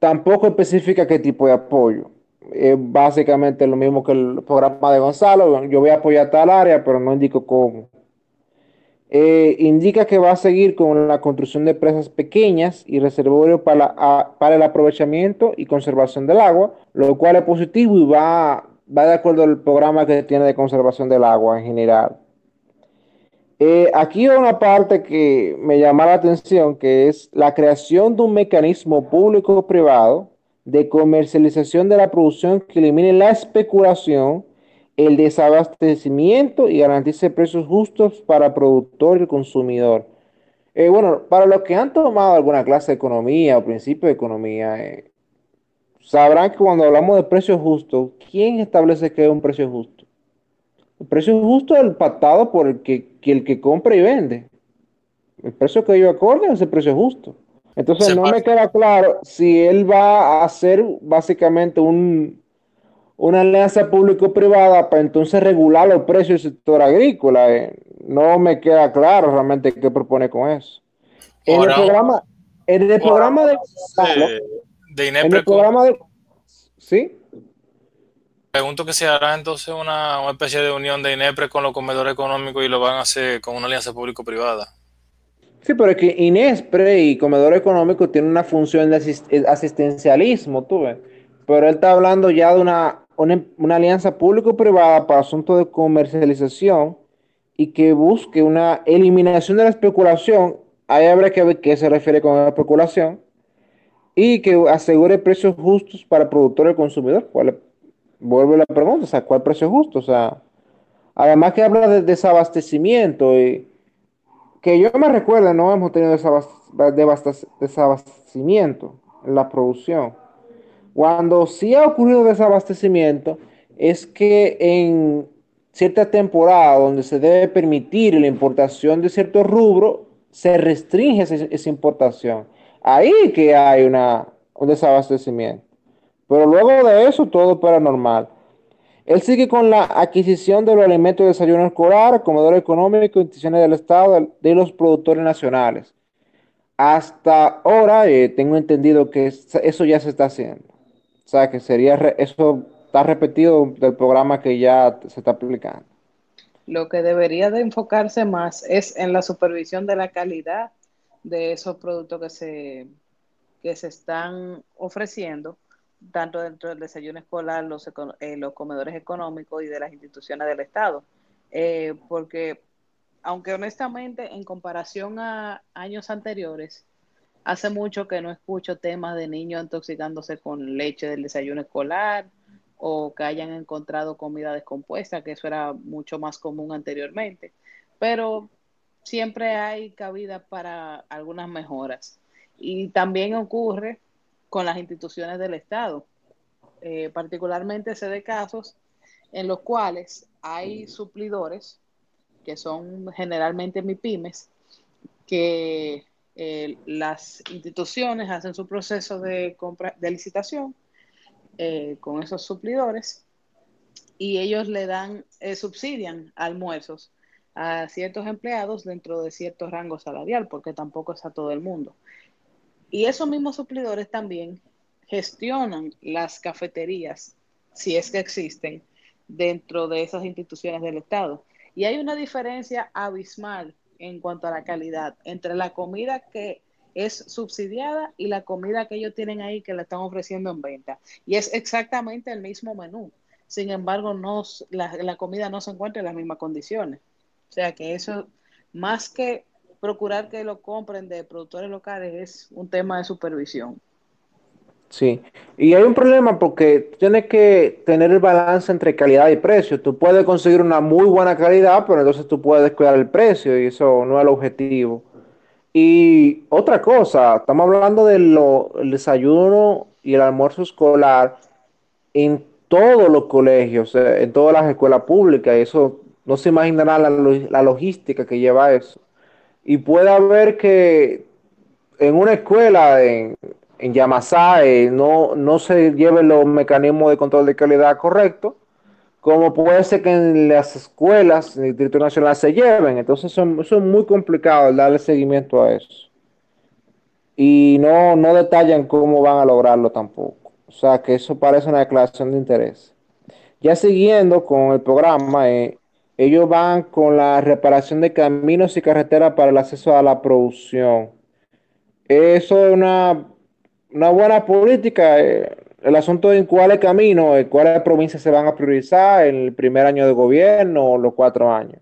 Tampoco especifica qué tipo de apoyo es básicamente lo mismo que el programa de Gonzalo. Yo voy a apoyar tal área, pero no indico cómo. Eh, indica que va a seguir con la construcción de presas pequeñas y reservorios para, para el aprovechamiento y conservación del agua, lo cual es positivo y va, va de acuerdo al programa que tiene de conservación del agua en general. Eh, aquí hay una parte que me llama la atención, que es la creación de un mecanismo público-privado de comercialización de la producción que elimine la especulación, el desabastecimiento y garantice precios justos para el productor y el consumidor. Eh, bueno, para los que han tomado alguna clase de economía o principio de economía, eh, sabrán que cuando hablamos de precios justos, ¿quién establece que es un precio justo? El precio justo es el pactado por el que, el que compra y vende. El precio que yo acorde es el precio justo. Entonces no me queda claro si él va a hacer básicamente un, una alianza público-privada para entonces regular los precios del sector agrícola. Eh. No me queda claro realmente qué propone con eso. En el programa, en el programa de, de En el programa de, ¿sí? Pregunto que si hará entonces una, una, especie de unión de INEPRE con los comedores económicos y lo van a hacer con una alianza público-privada. Sí, pero es que INESPRE y comedor económico tienen una función de asistencialismo, tú ves. Pero él está hablando ya de una, una, alianza público-privada para asuntos de comercialización y que busque una eliminación de la especulación. Ahí habrá que ver qué se refiere con la especulación y que asegure precios justos para el productor y el consumidor. ¿Cuál, vuelve la pregunta, o sea, ¿cuál precio justo? O sea, además que habla de desabastecimiento y que yo me recuerdo, no hemos tenido desabastecimiento en la producción. Cuando sí ha ocurrido desabastecimiento, es que en cierta temporada donde se debe permitir la importación de cierto rubro, se restringe esa, importación. Ahí que hay una, un desabastecimiento. Pero luego de eso, todo para normal. Él sigue con la adquisición de los alimentos de desayuno escolar, comedor económico, instituciones del Estado, de los productores nacionales. Hasta ahora eh, tengo entendido que eso ya se está haciendo. O sea, que sería, eso está repetido del programa que ya se está aplicando. Lo que debería de enfocarse más es en la supervisión de la calidad de esos productos que se, que se están ofreciendo tanto dentro del desayuno escolar, los, eh, los comedores económicos y de las instituciones del Estado. Eh, porque, aunque honestamente, en comparación a años anteriores, hace mucho que no escucho temas de niños intoxicándose con leche del desayuno escolar o que hayan encontrado comida descompuesta, que eso era mucho más común anteriormente. Pero siempre hay cabida para algunas mejoras. Y también ocurre con las instituciones del Estado. Eh, particularmente se de casos en los cuales hay suplidores, que son generalmente MIPIMES, que eh, las instituciones hacen su proceso de compra de licitación eh, con esos suplidores y ellos le dan, subsidian almuerzos a ciertos empleados dentro de cierto rango salarial, porque tampoco es a todo el mundo. Y esos mismos suplidores también gestionan las cafeterías, si es que existen, dentro de esas instituciones del Estado. Y hay una diferencia abismal en cuanto a la calidad entre la comida que es subsidiada y la comida que ellos tienen ahí que la están ofreciendo en venta. Y es exactamente el mismo menú. Sin embargo, no, la, la comida no se encuentra en las mismas condiciones. O sea que eso, más que procurar que lo compren de productores locales es un tema de supervisión. Sí, y hay un problema porque tienes que tener el balance entre calidad y precio. Tú puedes conseguir una muy buena calidad, pero entonces tú puedes cuidar el precio y eso no es el objetivo. Y otra cosa, estamos hablando del desayuno y el almuerzo escolar en todos los colegios, en todas las escuelas públicas, eso no se imaginará la, la logística que lleva eso. Y puede haber que en una escuela en, en Yamasá eh, no, no se lleven los mecanismos de control de calidad correctos, como puede ser que en las escuelas del Distrito Nacional se lleven. Entonces son, son muy complicado darle seguimiento a eso. Y no, no detallan cómo van a lograrlo tampoco. O sea que eso parece una declaración de interés. Ya siguiendo con el programa, eh, ellos van con la reparación de caminos y carreteras para el acceso a la producción. Eso es una, una buena política. Eh, el asunto en cuáles caminos, en cuáles provincias se van a priorizar en el primer año de gobierno o los cuatro años.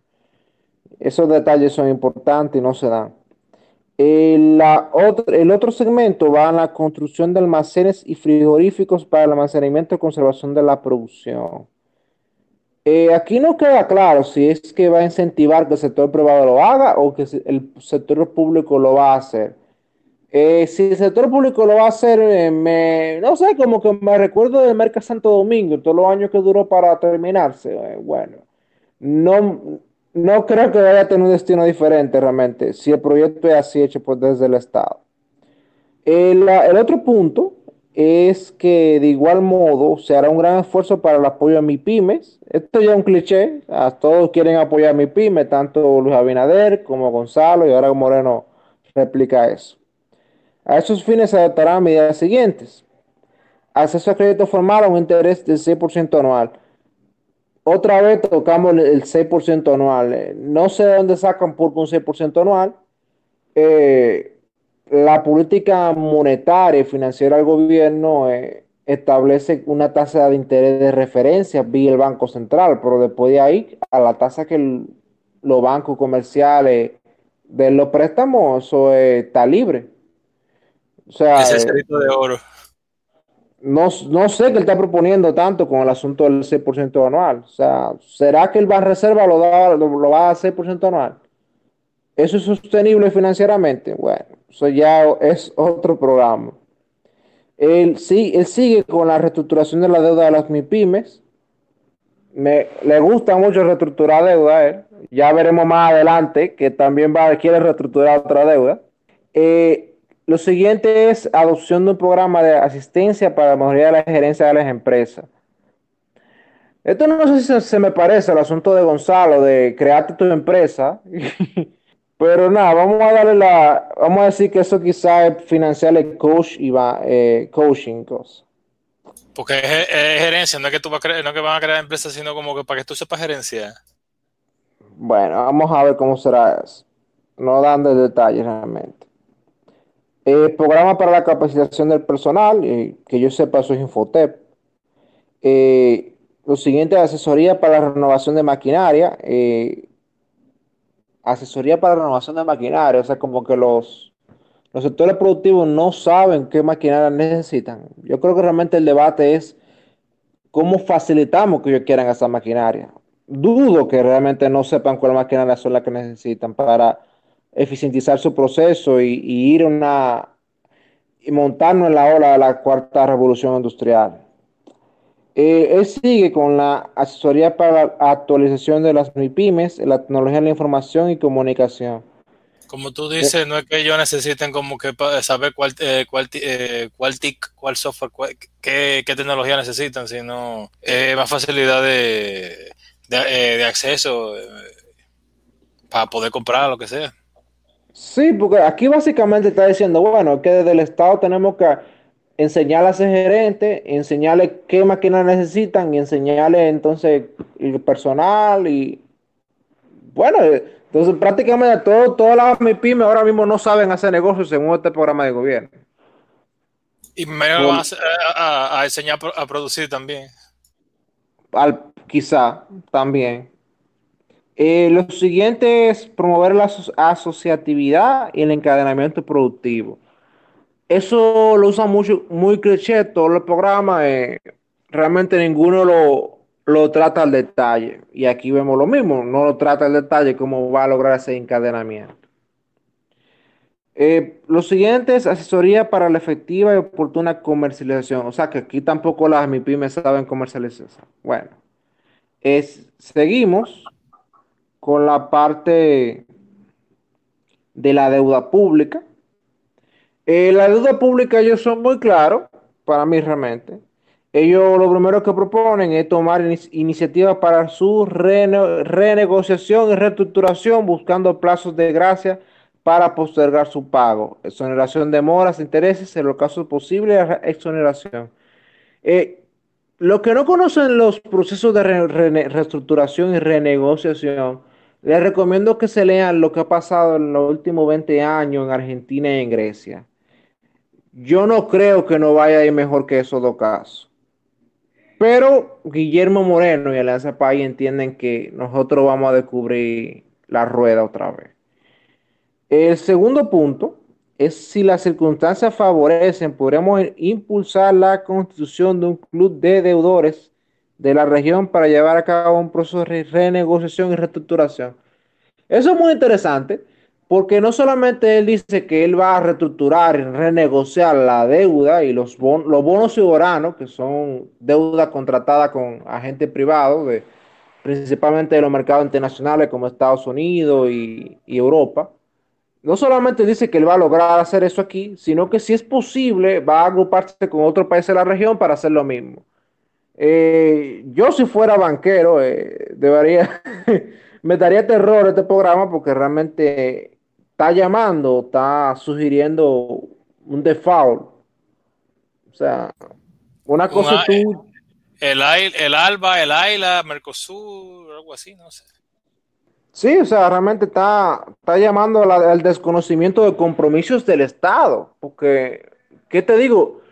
Esos detalles son importantes y no se dan. El, la el otro segmento va a la construcción de almacenes y frigoríficos para el almacenamiento y conservación de la producción. Eh, aquí no queda claro si es que va a incentivar que el sector privado lo haga o que el sector público lo va a hacer. Eh, si el sector público lo va a hacer, eh, me, no sé, como que me recuerdo del Merca Santo Domingo, todos los años que duró para terminarse. bueno, no, no creo que vaya a tener un destino diferente realmente, si el proyecto es así hecho pues, desde el Estado. El, el otro punto es que de igual modo se hará un gran esfuerzo para el apoyo a MIPIMES. Esto ya es un cliché, a todos quieren apoyar a MIPIMES, tanto Luis Abinader como Gonzalo y ahora Moreno replica eso. A esos fines se adoptarán medidas siguientes. Acceso a crédito formal a un interés del 6% anual. Otra vez tocamos el 6% anual. No sé de dónde sacan por un 6% anual. Eh, la política monetaria y financiera del gobierno eh, establece una tasa de interés de referencia vía el Banco Central, pero después de ahí, a la tasa que los bancos comerciales de los préstamos, eso está libre. O sea, Ese eh, de oro. No, no, sé qué está proponiendo tanto con el asunto del 6% anual. O sea, ¿será que el Banreserva lo, da, lo, lo va a dar 6% anual? ¿Eso es sostenible financieramente? Bueno, eso ya es otro programa. Él, sí, él sigue con la reestructuración de la deuda de las MIPIMES. Me, le gusta mucho reestructurar deuda. Eh. Ya veremos más adelante que también va, quiere reestructurar otra deuda. Eh, lo siguiente es adopción de un programa de asistencia para la mejoría de la gerencia de las empresas. Esto no sé si se, se me parece al asunto de Gonzalo de crearte tu empresa Pero nada, vamos a darle la, vamos a decir que eso quizás es financiar el coach y va, eh, coaching cosas. Porque es, gerencia, no es que tú vas a crear, no que van a crear empresas, sino como que para que tú sepas gerencia. Bueno, vamos a ver cómo será eso. No dan de detalles realmente. Eh, programa para la capacitación del personal, eh, que yo sepa, eso es Infotep. Eh, lo siguiente, asesoría para la renovación de maquinaria. Eh, asesoría para renovación de maquinaria, o sea, como que los, los sectores productivos no saben qué maquinaria necesitan. Yo creo que realmente el debate es cómo facilitamos que ellos quieran esa maquinaria. Dudo que realmente no sepan cuál maquinaria son las que necesitan para eficientizar su proceso y, y ir una y montarnos en la ola de la cuarta revolución industrial. Eh, él sigue con la asesoría para la actualización de las MIPIMES, la tecnología de la información y comunicación. Como tú dices, no es que ellos necesiten como que saber cuál, eh, cuál, eh, cuál TIC, cuál software, qué, tecnología necesitan, sino más facilidad de, de acceso para poder comprar lo que sea. Sí, porque aquí básicamente está diciendo, bueno, que desde el Estado tenemos que enseñarle a ese gerente, enseñarle qué máquinas necesitan y enseñarle entonces el personal y bueno, entonces prácticamente todo, todas las MIPIMES ahora mismo no saben hacer negocios según este programa de gobierno. Y me van a, enseñar a producir también. Al, quizá también. Eh, lo siguiente es promover la asociatividad y el encadenamiento productivo. Eso lo usan mucho, muy cliché todos los programas. Eh, realmente ninguno lo, lo trata al detalle. Y aquí vemos lo mismo, no lo trata al detalle cómo va a lograr ese encadenamiento. Eh, lo siguiente es asesoría para la efectiva y oportuna comercialización. O sea que aquí tampoco las MIPIMES saben comercializar. Bueno, es, seguimos con la parte de la deuda pública. Eh, la deuda pública ellos son muy claros, para mí realmente. Ellos lo primero que proponen es tomar iniciativas para su renegociación y reestructuración buscando plazos de gracia para postergar su pago. Exoneración de moras, intereses, en los casos posibles, exoneración. Eh, los que no conocen los procesos de reestructuración y renegociación, les recomiendo que se lean lo que ha pasado en los últimos 20 años en Argentina y en Grecia. Yo no creo que no vaya a ir mejor que esos dos casos. Pero Guillermo Moreno y Alianza País entienden que nosotros vamos a descubrir la rueda otra vez. El segundo punto es si las circunstancias favorecen, podremos impulsar la constitución de un club de deudores de la región para llevar a cabo un proceso de renegociación y reestructuración. Eso es muy interesante porque no solamente él dice que él va a reestructurar y renegociar la deuda y los, bonos soberanos, que son deuda contratada con agentes privados, principalmente de los mercados internacionales como Estados Unidos y, Europa, no solamente dice que él va a lograr hacer eso aquí, sino que si es posible va a agruparse con otros países de la región para hacer lo mismo. Eh, yo si fuera banquero, eh, me daría terror este programa porque realmente está llamando, está sugiriendo un default. O sea, una cosa tú... El, el ALBA, el AILA, Mercosur, algo así, no sé. Sí, o sea, realmente está, está llamando al desconocimiento de compromisos del Estado. Porque, ¿qué te digo?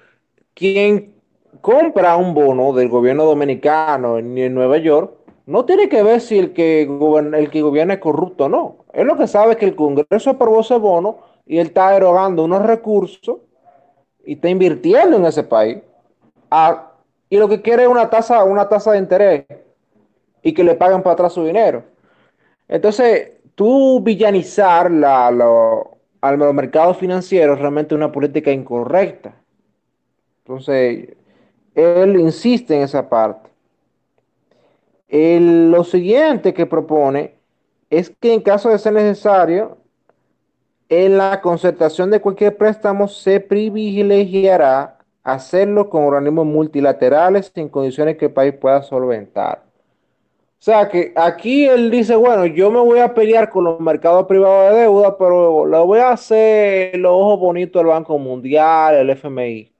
Quien compra un bono del gobierno dominicano en, en Nueva York no tiene que ver si el que, el que gobierna es corrupto o no. Él lo que sabe es que el Congreso aprobó ese bono y él está erogando unos recursos y está invirtiendo en ese país. Ah, y lo que quiere es una tasa, una tasa de interés y que le paguen para atrás su dinero. Entonces, tú villanizar la, al mercado financiero es realmente una política incorrecta. Entonces, él insiste en esa parte. lo siguiente que propone es que en caso de ser necesario, en la concertación de cualquier préstamo se privilegiará hacerlo con organismos multilaterales en condiciones que el país pueda solventar. O sea que aquí él dice, bueno, yo me voy a pelear con los mercados privados de deuda, pero lo voy a hacer los ojos bonitos del Banco Mundial, el FMI.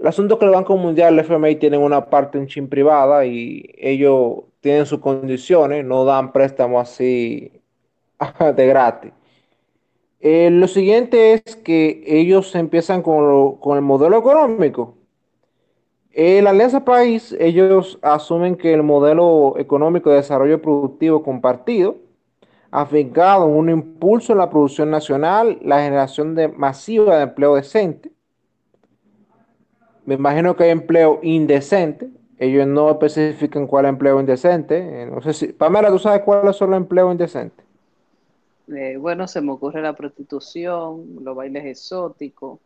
El asunto es que el Banco Mundial el FMI tienen una parte en chin privada y ellos tienen sus condiciones, no dan préstamos así de gratis. Eh, lo siguiente es que ellos empiezan con, el modelo económico. En la Alianza País, ellos asumen que el modelo económico de desarrollo productivo compartido, afincado en un impulso en la producción nacional, la generación de masiva de empleo decente. Me imagino que hay empleo indecente. Ellos no especifican cuál empleo indecente. Eh, no sé si, Pamela, ¿tú sabes cuáles son los empleos indecentes? Eh, bueno, se me ocurre la prostitución, los bailes exóticos,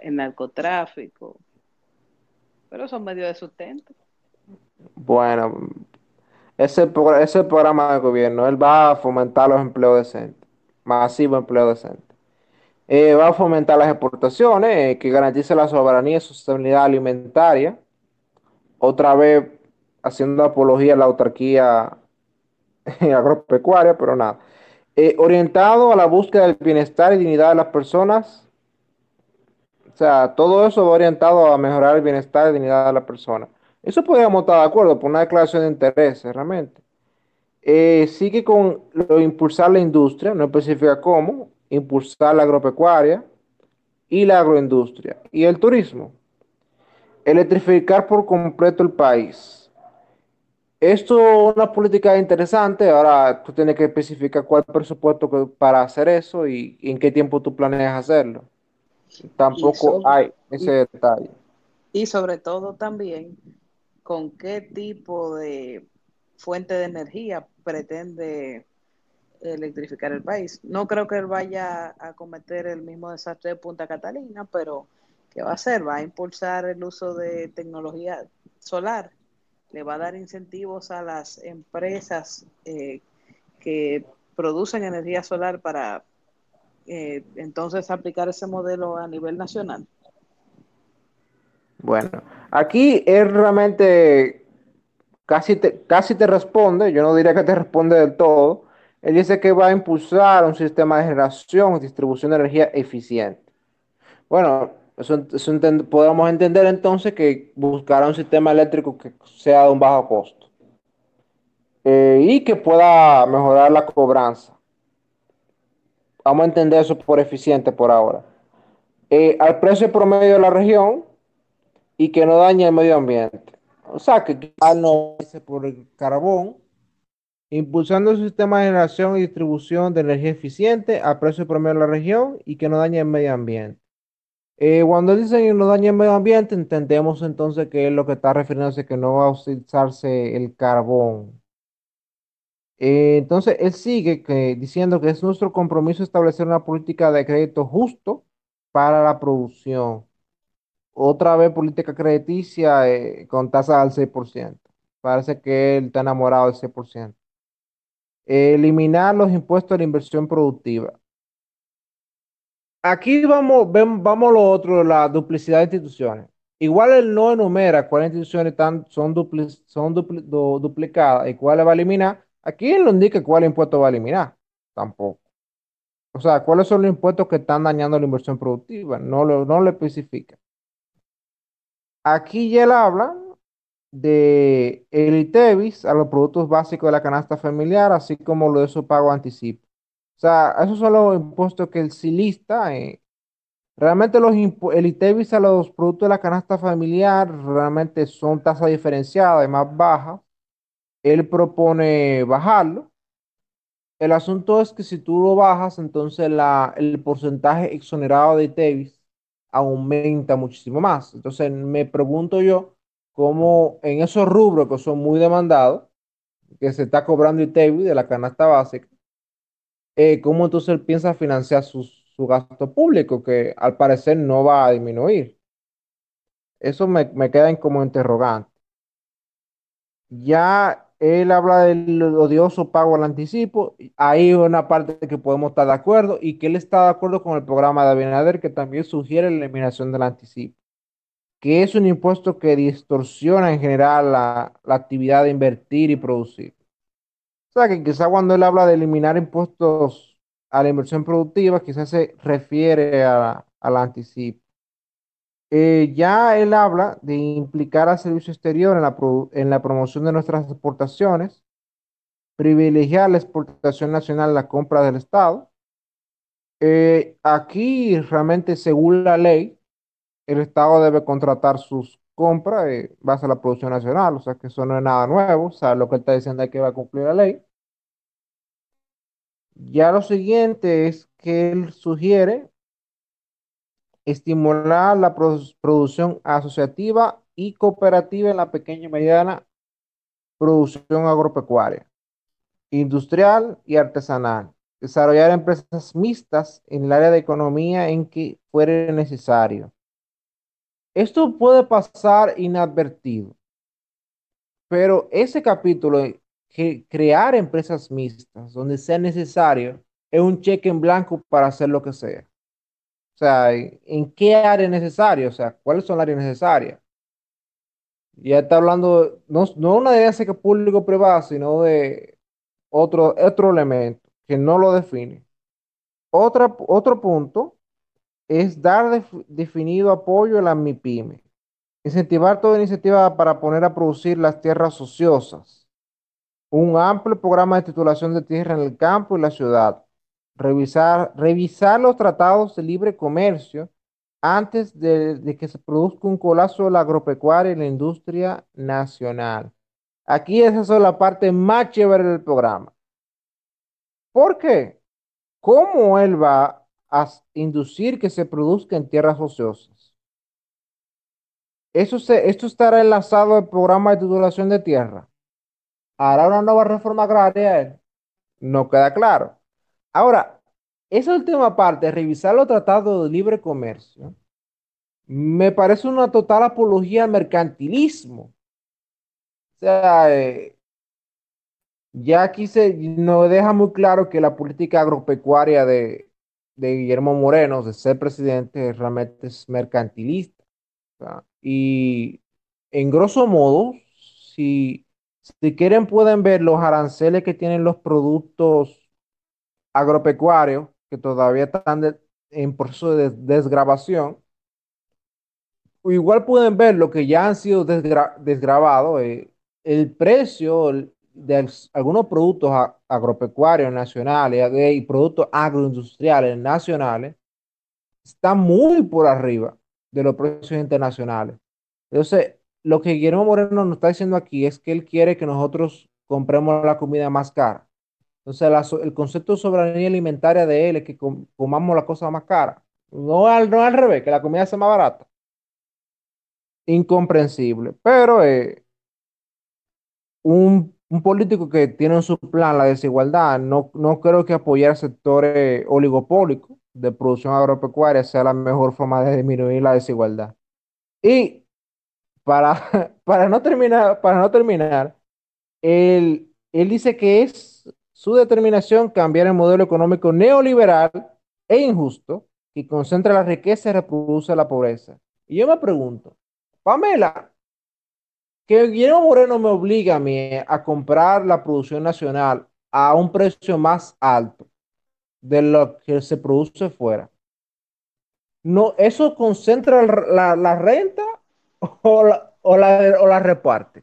el narcotráfico, pero son medios de sustento. Bueno, ese, ese programa de gobierno, él va a fomentar los empleos decentes, masivo empleo decente. Eh, va a fomentar las exportaciones, eh, que garantice la soberanía y sostenibilidad alimentaria. Otra vez haciendo apología a la autarquía agropecuaria, pero nada. Eh, orientado a la búsqueda del bienestar y dignidad de las personas o sea, todo eso va orientado a mejorar el bienestar y dignidad de la persona. Eso podríamos estar de acuerdo por una declaración de interés, realmente. Eh, sigue con lo, impulsar la industria, no especifica cómo, impulsar la agropecuaria y la agroindustria y el turismo. Electrificar por completo el país. Esto es una política interesante. Ahora tú tienes que especificar cuál presupuesto para hacer eso y en qué tiempo tú planeas hacerlo. Tampoco hay ese detalle. Y sobre todo también, con qué tipo de fuente de energía pretende electrificar el país. No creo que él vaya a cometer el mismo desastre de Punta Catalina, pero ¿qué va a hacer? Va a impulsar el uso de tecnología solar, le va a dar incentivos a las empresas eh, que producen energía solar para eh, entonces aplicar ese modelo a nivel nacional? Bueno, aquí él realmente casi te, casi te responde, yo no diría que te responde del todo, él dice que va a impulsar un sistema de generación y distribución de energía eficiente. Bueno, podemos entender entonces que buscará un sistema eléctrico que sea de un bajo costo eh, y que pueda mejorar la cobranza. Vamos a entender eso por eficiente por ahora. Eh, al precio promedio de la región y que no dañe el medio ambiente. O sea, que no por el carbón impulsando un sistema de generación y distribución de energía eficiente a precio promedio de la región y que no dañe el medio ambiente. Eh, cuando dicen que no dañe el medio ambiente, entendemos entonces que es lo que está refiriéndose que no va a utilizarse el carbón. Eh, entonces, él sigue diciendo que es nuestro compromiso establecer una política de crédito justo para la producción. Otra vez política crediticia eh, con tasa al 6%. Parece que él está enamorado del 6%. eliminar los impuestos de la inversión productiva. Aquí vamos, vamos lo otro, la duplicidad de instituciones. Igual él no enumera cuáles instituciones están, son, son duplicadas y cuáles va a eliminar. Aquí él no indica cuál impuesto va a eliminar. Tampoco. O sea, cuáles son los impuestos que están dañando la inversión productiva. No lo, no lo especifica. Aquí ya él habla de el ITEVIS a los productos básicos de la canasta familiar, así como lo de su pago anticipo. O sea, esos son los impuestos que él sí lista. Eh, realmente los el ITEVIS a los productos de la canasta familiar realmente son tasas diferenciadas y más bajas. Él propone bajarlo. El asunto es que si tú lo bajas, entonces la, el porcentaje exonerado de ITEVIS aumenta muchísimo más. Entonces me pregunto yo cómo en esos rubros que son muy demandados, que se está cobrando ITEVIS de la canasta básica, eh, cómo entonces él piensa financiar su, su, gasto público, que al parecer no va a disminuir. Eso me, me queda como interrogante. Ya él habla del odioso pago al anticipo. Hay una parte que podemos estar de acuerdo y que él está de acuerdo con el programa de Abinader que también sugiere la eliminación del anticipo, que es un impuesto que distorsiona en general la, la actividad de invertir y producir. O sea que quizá cuando él habla de eliminar impuestos a la inversión productiva, quizás se refiere a, al anticipo. Eh, ya él habla de implicar al servicio exterior en la, en la promoción de nuestras exportaciones, privilegiar la exportación nacional, la compra del Estado. Eh, aquí realmente, según la ley, el Estado debe contratar sus compras eh, base a la producción nacional, o sea que eso no es nada nuevo, o sea, lo que él está diciendo es que va a cumplir la ley. Ya lo siguiente es que él sugiere estimular la producción asociativa y cooperativa en la pequeña y mediana producción agropecuaria, industrial y artesanal. Desarrollar empresas mixtas en el área de economía en que fuere necesario. Esto puede pasar inadvertido, pero ese capítulo, que crear empresas mixtas donde sea necesario, es un cheque en blanco para hacer lo que sea. O sea, ¿en qué área es necesario? O sea, ¿cuáles son las áreas necesarias? Ya está hablando, no, no una de que público-privado, sino de otro, otro elemento que no lo define. Otra, otro punto es dar definido apoyo a la MIPYME. Incentivar toda iniciativa para poner a producir las tierras ociosas. Un amplio programa de titulación de tierra en el campo y la ciudad revisar, revisar los tratados de libre comercio antes de, que se produzca un colapso de la agropecuaria y la industria nacional. Aquí esa es la parte más chévere del programa. ¿Por qué? ¿Cómo él va a inducir que se produzca en tierras ociosas? Eso se, esto estará enlazado al programa de titulación de tierra. ¿Hará una nueva reforma agraria? No queda claro. Ahora, esa última parte, revisar los tratados de libre comercio, me parece una total apología al mercantilismo. O sea, eh, ya aquí se nos deja muy claro que la política agropecuaria de, Guillermo Moreno, de ser presidente, realmente es mercantilista. y en grosso modo, si, si quieren pueden ver los aranceles que tienen los productos agropecuarios que todavía están en proceso de desgrabación. Igual pueden ver lo que ya han sido desgrabados, eh, el precio de algunos productos agropecuarios nacionales eh, y productos agroindustriales nacionales está muy por arriba de los precios internacionales. Entonces, lo que Guillermo Moreno nos está diciendo aquí es que él quiere que nosotros compremos la comida más cara. Entonces, el concepto de soberanía alimentaria de él es que comamos la cosa más cara. No al, no al revés, que la comida sea más barata. Incomprensible. Pero eh, un, político que tiene en su plan la desigualdad, no, no creo que apoyar sectores oligopólicos de producción agropecuaria sea la mejor forma de disminuir la desigualdad. Y para, para, no, terminar, para no terminar, él, él dice que es su determinación cambiar el modelo económico neoliberal e injusto que concentra la riqueza y reproduce la pobreza. Y yo me pregunto, Pamela, que Guillermo Moreno me obliga a mí a comprar la producción nacional a un precio más alto de lo que se produce fuera. No, ¿Eso concentra la, renta o la, o la reparte?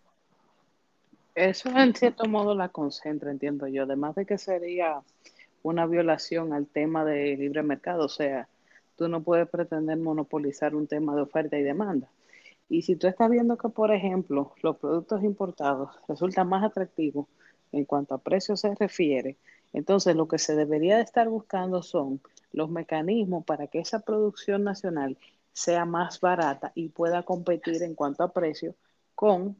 Eso en cierto modo la concentra, entiendo yo. Además de que sería una violación al tema de libre mercado, o sea, tú no puedes pretender monopolizar un tema de oferta y demanda. Y si tú estás viendo que, por ejemplo, los productos importados resultan más atractivos en cuanto a precios se refiere, entonces lo que se debería de estar buscando son los mecanismos para que esa producción nacional sea más barata y pueda competir en cuanto a precio con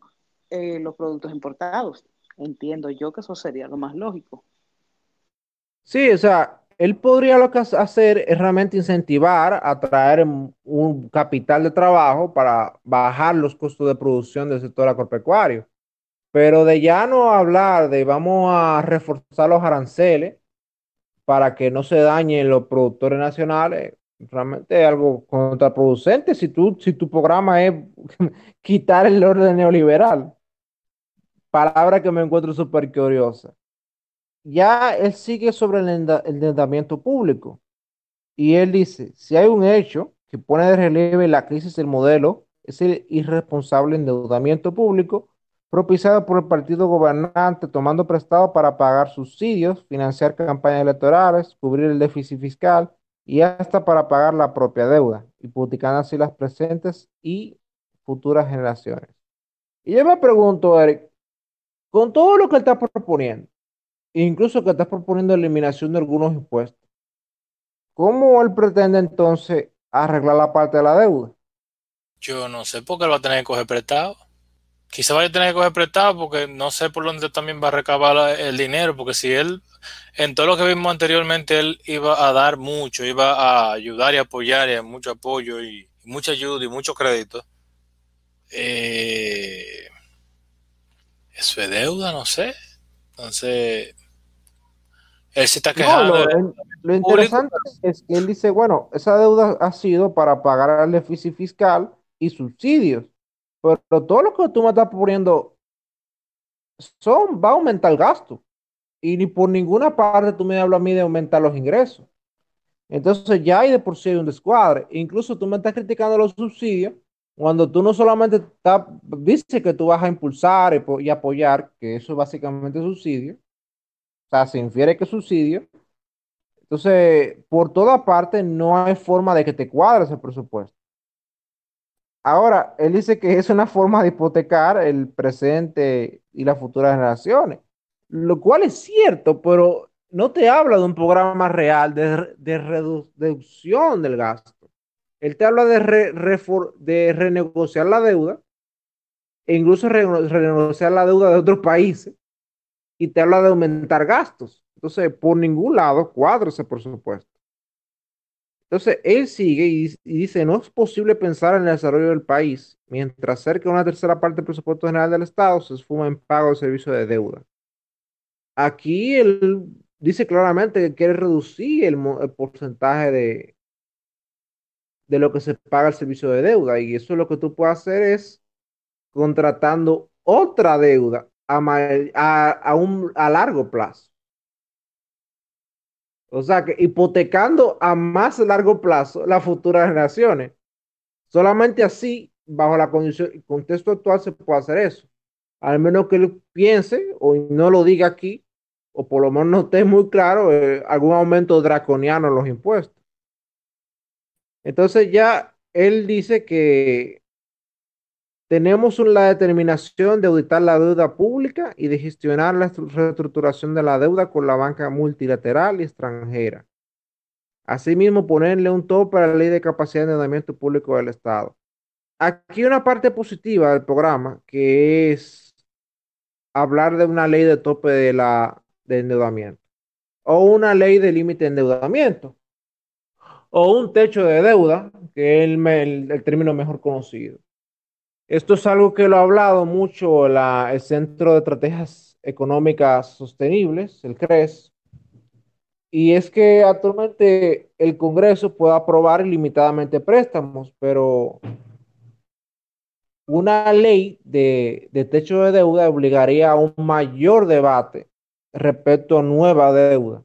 eh, los productos importados. Entiendo yo que eso sería lo más lógico. Sí, o sea, él podría lo que hacer es realmente incentivar, atraer un capital de trabajo para bajar los costos de producción del sector agropecuario. Pero de ya no hablar de vamos a reforzar los aranceles para que no se dañen los productores nacionales, realmente es algo contraproducente si, tú, si tu programa es quitar el orden neoliberal. Palabra que me encuentro súper curiosa. Ya él sigue sobre el endeudamiento público. Y él dice, si hay un hecho que pone de relieve la crisis del modelo, es el irresponsable endeudamiento público propiciado por el partido gobernante tomando prestado para pagar subsidios, financiar campañas electorales, cubrir el déficit fiscal y hasta para pagar la propia deuda, hipotecando así las presentes y futuras generaciones. Y yo me pregunto, Eric, con todo lo que él está proponiendo, incluso que está proponiendo eliminación de algunos impuestos, ¿cómo él pretende entonces arreglar la parte de la deuda? Yo no sé por qué él va a tener que coger prestado. Quizá vaya a tener que coger prestado porque no sé por dónde también va a recabar el dinero, porque si él, en todo lo que vimos anteriormente, él iba a dar mucho, iba a ayudar y apoyar, y mucho apoyo y, mucha ayuda y mucho crédito. Eh, eso es deuda, no sé. Entonces, él se está quejando. lo, interesante es que él dice, bueno, esa deuda ha sido para pagar el déficit fiscal y subsidios pero todo lo que tú me estás poniendo son, va a aumentar el gasto. Y ni por ninguna parte tú me hablas a mí de aumentar los ingresos. Entonces ya hay de por sí un descuadre. Incluso tú me estás criticando los subsidios cuando tú no solamente dices que tú vas a impulsar y, apoyar, que eso es básicamente subsidio. Se infiere que es subsidio. Entonces, por toda parte no hay forma de que te cuadre ese presupuesto. Ahora, él dice que es una forma de hipotecar el presente y las futuras generaciones, lo cual es cierto, pero no te habla de un programa real de, reducción del gasto. Él te habla de, de renegociar la deuda e incluso renegociar la deuda de otros países y te habla de aumentar gastos. Entonces, por ningún lado cuadra ese presupuesto. Entonces, él sigue y, dice, no es posible pensar en el desarrollo del país mientras cerca de una tercera parte del presupuesto general del Estado se esfuma en pago de servicio de deuda. Aquí él dice claramente que quiere reducir el, porcentaje de, de lo que se paga el servicio de deuda y eso lo que tú puedes hacer es contratando otra deuda a, un, a largo plazo. O sea, que hipotecando a más largo plazo las futuras generaciones. Solamente así, bajo la condición, el contexto actual, se puede hacer eso. Al menos que él piense o no lo diga aquí, o por lo menos no esté muy claro, eh, algún aumento draconiano en los impuestos. Entonces ya él dice que tenemos la determinación de auditar la deuda pública y de gestionar la reestructuración de la deuda con la banca multilateral y extranjera. Asimismo, ponerle un tope a la ley de capacidad de endeudamiento público del Estado. Aquí una parte positiva del programa, que es hablar de una ley de tope de, la, de endeudamiento o una ley de límite de endeudamiento o un techo de deuda, que es el término mejor conocido. Esto es algo que lo ha hablado mucho el Centro de Estrategias Económicas Sostenibles, el CRES, y es que actualmente el Congreso puede aprobar ilimitadamente préstamos, pero una ley de, de, techo de deuda obligaría a un mayor debate respecto a nueva deuda.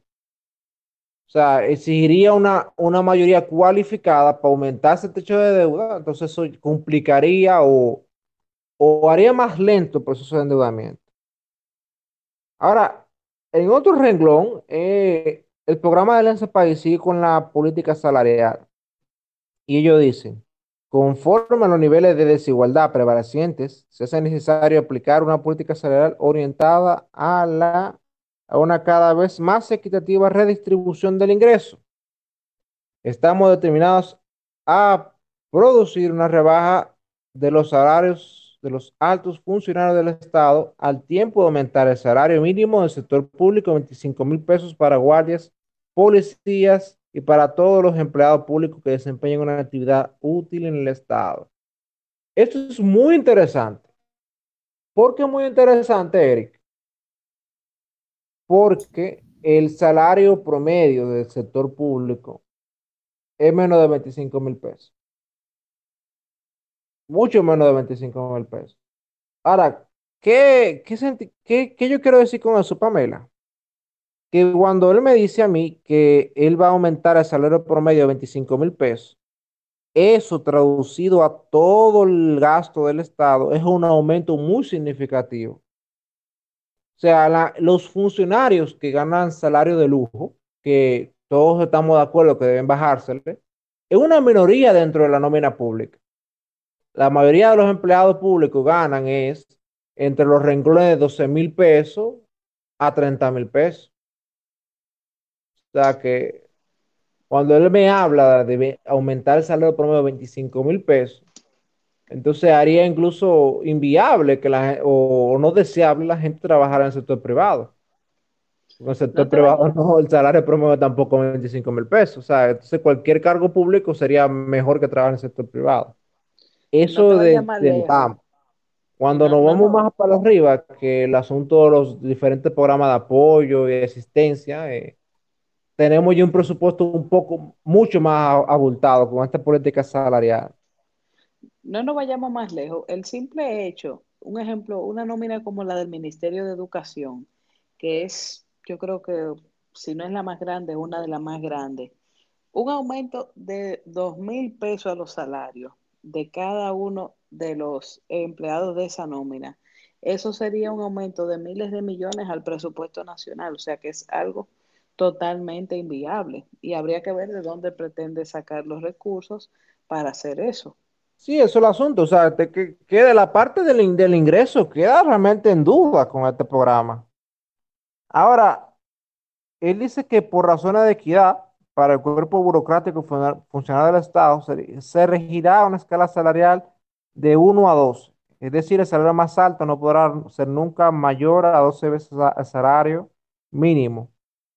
O sea, exigiría una, una mayoría cualificada para aumentar ese techo de deuda, entonces eso complicaría o, haría más lento el proceso de endeudamiento. Ahora, en otro renglón, eh, el programa de Alianza País sigue con la política salarial. Y ellos dicen, conforme a los niveles de desigualdad prevalecientes, se hace necesario aplicar una política salarial orientada a la a una cada vez más equitativa redistribución del ingreso. Estamos determinados a producir una rebaja de los salarios de los altos funcionarios del Estado al tiempo de aumentar el salario mínimo del sector público 25 mil pesos para guardias, policías y para todos los empleados públicos que desempeñen una actividad útil en el Estado. Esto es muy interesante. ¿Por qué muy interesante, Eric? Porque el salario promedio del sector público es menos de 25 mil pesos. Mucho menos de 25 mil pesos. Ahora, ¿qué, qué, qué, yo quiero decir con eso, Pamela? Que cuando él me dice a mí que él va a aumentar el salario promedio de 25 mil pesos, eso traducido a todo el gasto del Estado es un aumento muy significativo. O sea, los funcionarios que ganan salario de lujo, que todos estamos de acuerdo que deben bajársele, es una minoría dentro de la nómina pública. La mayoría de los empleados públicos ganan es entre los renglones de 12 mil pesos a 30 mil pesos. O sea que cuando él me habla de aumentar el salario promedio de 25 mil pesos, entonces haría incluso inviable que la, o, no deseable la gente trabajara en el sector privado. En el sector privado no, el salario promedio tampoco 25 mil pesos. O sea, entonces cualquier cargo público sería mejor que trabajar en el sector privado. Eso de, Cuando nos vamos más para arriba, que el asunto de los diferentes programas de apoyo y asistencia, eh, tenemos ya un presupuesto un poco, mucho más abultado con esta política salarial no nos vayamos más lejos. El simple hecho, un ejemplo, una nómina como la del Ministerio de Educación, que es, yo creo que si no es la más grande, una de las más grandes. Un aumento de dos mil pesos a los salarios de cada uno de los empleados de esa nómina. Eso sería un aumento de miles de millones al presupuesto nacional, o sea que es algo totalmente inviable y habría que ver de dónde pretende sacar los recursos para hacer eso. Sí, eso es el asunto. O sea, que, queda la parte del, del ingreso queda realmente en duda con este programa. Ahora, él dice que por razones de equidad para el cuerpo burocrático funcional del Estado se, se regirá una escala salarial de 1 a 2. Es decir, el salario más alto no podrá ser nunca mayor a 12 veces el salario mínimo.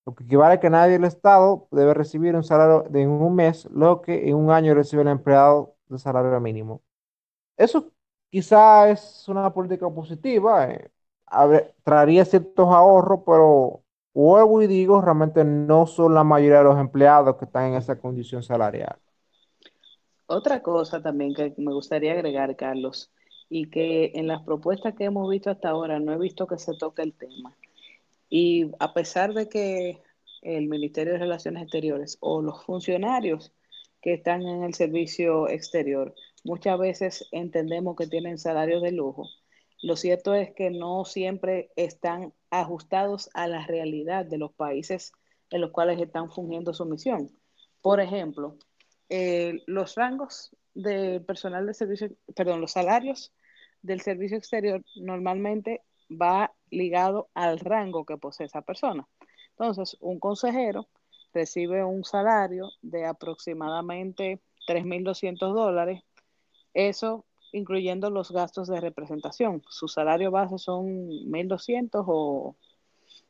Lo que equivale a que nadie del Estado debe recibir un salario de un mes, lo que en un año recibe el empleado de salario mínimo. Eso quizá es una política positiva, eh, traería ciertos ahorros, pero vuelvo y digo, realmente no son la mayoría de los empleados que están en esa condición salarial. Otra cosa también que me gustaría agregar, Carlos, y que en las propuestas que hemos visto hasta ahora no he visto que se toque el tema. Y a pesar de que el Ministerio de Relaciones Exteriores o los funcionarios que están en el servicio exterior. Muchas veces entendemos que tienen salarios de lujo. Lo cierto es que no siempre están ajustados a la realidad de los países en los cuales están fungiendo su misión. Por ejemplo, eh, los rangos de personal de servicio, perdón, los salarios del servicio exterior normalmente va ligado al rango que posee esa persona. Entonces, un consejero recibe un salario de aproximadamente 3.200 dólares, eso incluyendo los gastos de representación. Su salario base son 1.200 o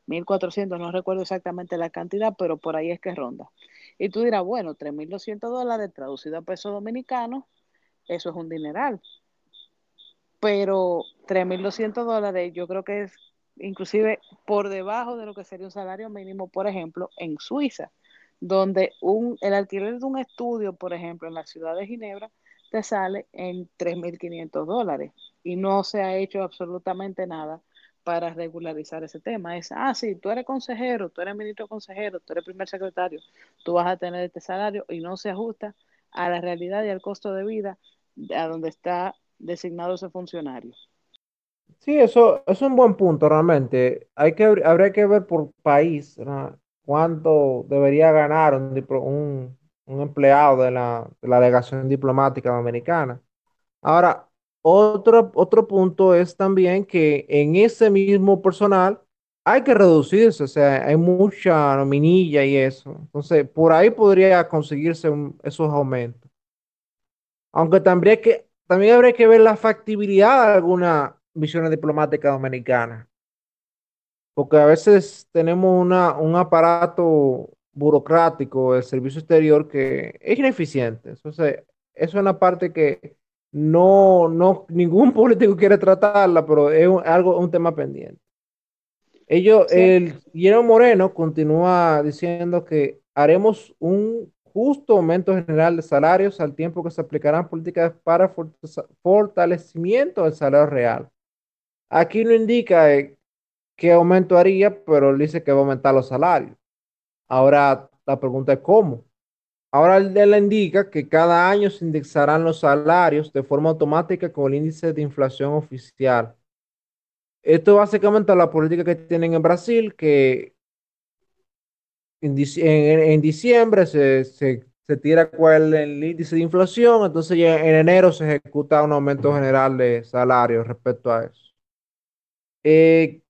1.400, no recuerdo exactamente la cantidad, pero por ahí es que ronda. Y tú dirás, bueno, 3.200 dólares traducido a peso dominicano, eso es un dineral. Pero 3.200 dólares yo creo que es inclusive por debajo de lo que sería un salario mínimo, por ejemplo, en Suiza, donde un, el alquiler de un estudio, por ejemplo, en la ciudad de Ginebra, te sale en 3.500 dólares y no se ha hecho absolutamente nada para regularizar ese tema. Es, ah, sí, tú eres consejero, tú eres ministro consejero, tú eres primer secretario, tú vas a tener este salario y no se ajusta a la realidad y al costo de vida a donde está designado ese funcionario. Sí, eso, es un buen punto realmente. Hay que, habría que ver por país cuánto debería ganar un, un, empleado de la, de la delegación diplomática dominicana. Ahora, otro, otro punto es también que en ese mismo personal hay que reducirse, o sea, hay mucha nominilla y eso. Entonces, por ahí podría conseguirse esos aumentos. Aunque también, que, también habría que ver la factibilidad de alguna misión diplomática dominicana. Porque a veces tenemos una, un aparato burocrático del servicio exterior que es ineficiente. Entonces, eso es una parte que no, no, ningún político quiere tratarla, pero es algo, un tema pendiente. Ellos, el Guillermo Moreno continúa diciendo que haremos un justo aumento general de salarios al tiempo que se aplicarán políticas para fortalecimiento del salario real. Aquí no indica eh, qué aumento haría, pero dice que va a aumentar los salarios. Ahora la pregunta es cómo. Ahora él le indica que cada año se indexarán los salarios de forma automática con el índice de inflación oficial. Esto básicamente es la política que tienen en Brasil, que en, diciembre se, tira cuál es el índice de inflación, entonces en enero se ejecuta un aumento general de salarios respecto a eso. Eh,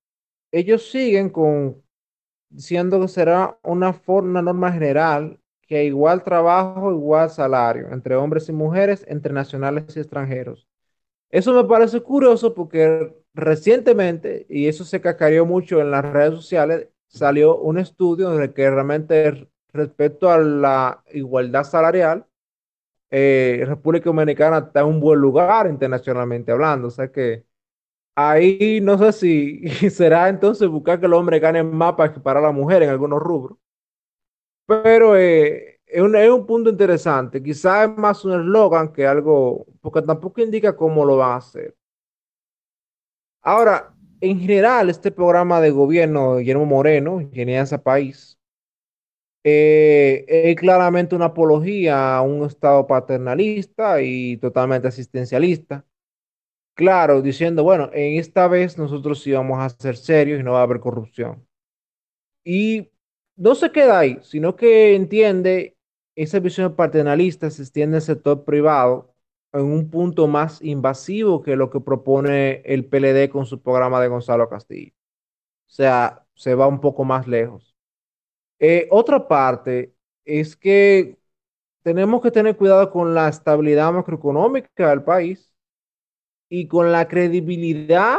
ellos siguen con diciendo que será una, una norma general que igual trabajo, igual salario, entre hombres y mujeres, entre nacionales y extranjeros. Eso me parece curioso porque recientemente, y eso se cacareó mucho en las redes sociales, salió un estudio en el que realmente respecto a la igualdad salarial, eh, República Dominicana está en un buen lugar internacionalmente hablando. O sea que ahí no sé si será entonces buscar que el hombre gane más para, la mujer en algunos rubros. Pero eh, es, un, es, un, punto interesante. Quizás es más un eslogan que algo, porque tampoco indica cómo lo van a hacer. Ahora, en general, este programa de gobierno de Guillermo Moreno, ese País, eh, es claramente una apología a un Estado paternalista y totalmente asistencialista. Claro, diciendo, bueno, en esta vez nosotros sí vamos a ser serios y no va a haber corrupción. Y no se queda ahí, sino que entiende esa visión paternalista se extiende al sector privado en un punto más invasivo que lo que propone el PLD con su programa de Gonzalo Castillo. O sea, se va un poco más lejos. Eh, otra parte es que tenemos que tener cuidado con la estabilidad macroeconómica del país y con la credibilidad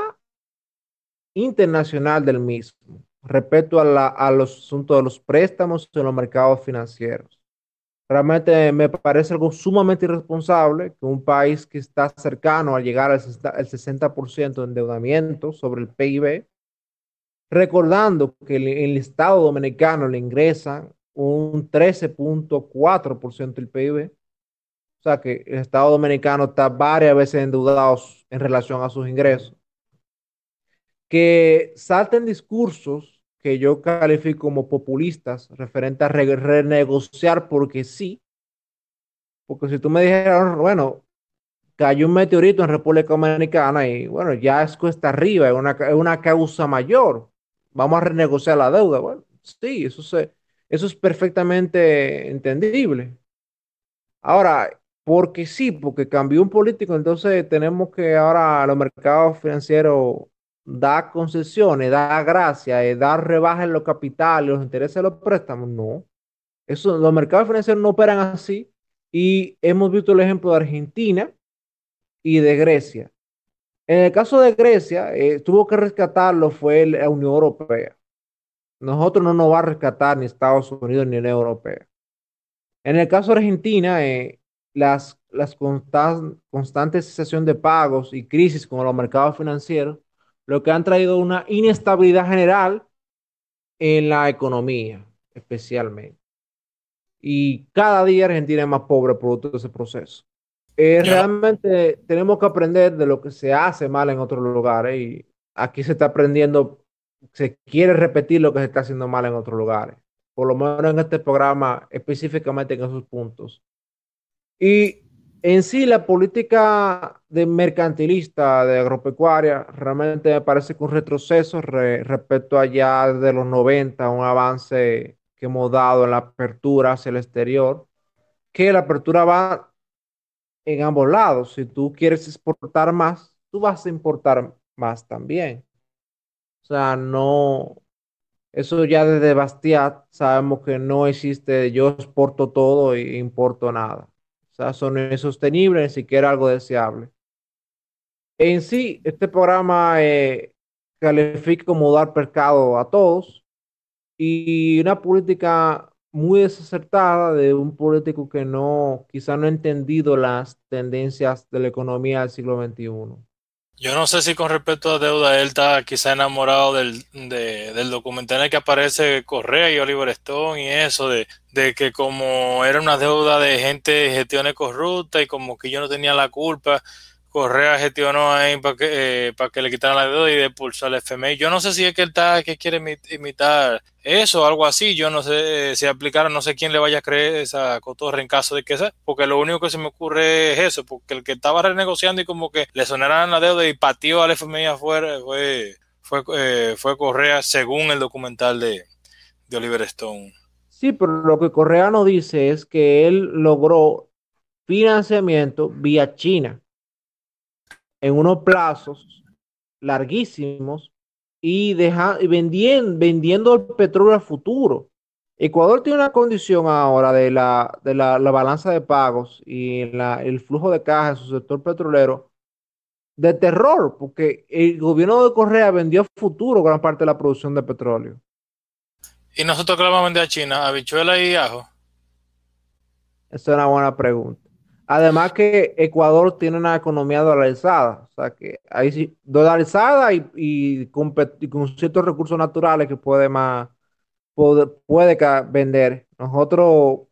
internacional del mismo respecto a, los asuntos de los préstamos en los mercados financieros. Realmente me parece algo sumamente irresponsable que un país que está cercano a llegar al 60% de endeudamiento sobre el PIB, recordando que el, el Estado dominicano le ingresa un 13.4% del PIB, o sea que el Estado dominicano está varias veces endeudado en relación a sus ingresos, que salten discursos que yo califico como populistas referente a renegociar porque sí. Porque si tú me dijeras, bueno, cayó un meteorito en República Dominicana y bueno, ya es cuesta arriba, es una, es una causa mayor. Vamos a renegociar la deuda. Bueno, sí, eso, se, eso es perfectamente entendible. Ahora, porque sí, porque cambió un político, entonces tenemos que ahora los mercados financieros dar concesiones, dar gracias, eh, dar rebajas en los capitales, los intereses de los préstamos. No. Eso, los mercados financieros no operan así y hemos visto el ejemplo de Argentina y de Grecia. En el caso de Grecia, eh, tuvo que rescatarlo fue la Unión Europea. Nosotros no nos va a rescatar ni Estados Unidos ni la Unión Europea. En el caso de Argentina, eh, las, las constantes cesación de pagos y crisis con los mercados financieros, lo que han traído una inestabilidad general en la economía, especialmente. Y cada día Argentina es más pobre producto de ese proceso. Eh, realmente tenemos que aprender de lo que se hace mal en otros lugares y aquí se está aprendiendo, se quiere repetir lo que se está haciendo mal en otros lugares, por lo menos en este programa específicamente en esos puntos. Y en sí la política de mercantilista de agropecuaria realmente me parece que un retroceso respecto allá de los 90, un avance que hemos dado en la apertura hacia el exterior, que la apertura va en ambos lados. Si tú quieres exportar más, tú vas a importar más también. O sea, no, eso ya desde Bastiat sabemos que no existe yo exporto todo e importo nada. O sea, eso no es sostenible, ni siquiera algo deseable. En sí, este programa eh, califica como dar mercado a todos y una política muy desacertada de un político que no, quizá no ha entendido las tendencias de la economía del siglo XXI. Yo no sé si con respecto a deuda, él está quizá enamorado del, del documental en el que aparece Correa y Oliver Stone y eso, de, de que como era una deuda de gente de gestiones corrupta y como que yo no tenía la culpa, Correa gestionó ahí para que, eh, para que le quitaran la deuda y de pulsar el FMI. Yo no sé si es que él está, que quiere imitar eso o algo así. Yo no sé eh, si aplicaron, no sé quién le vaya a creer esa cotorra en caso de que sea, porque lo único que se me ocurre es eso, porque el que estaba renegociando y como que le sonaran la deuda y pateó al FMI afuera fue, fue, eh, fue Correa según el documental de, de Oliver Stone. Sí, pero lo que Correa no dice es que él logró financiamiento vía China en unos plazos larguísimos y, deja, vendiendo, vendiendo el petróleo al futuro. Ecuador tiene una condición ahora de la, de la, balanza de pagos y el flujo de caja en su sector petrolero de terror, porque el gobierno de Correa vendió a futuro gran parte de la producción de petróleo. ¿Y nosotros qué le vamos a vender a China? ¿Habichuela y ajo? Esa es una buena pregunta. Además que Ecuador tiene una economía dolarizada, o sea que ahí sí, dolarizada y, y, con, ciertos recursos naturales que puede más, puede, puede vender. Nosotros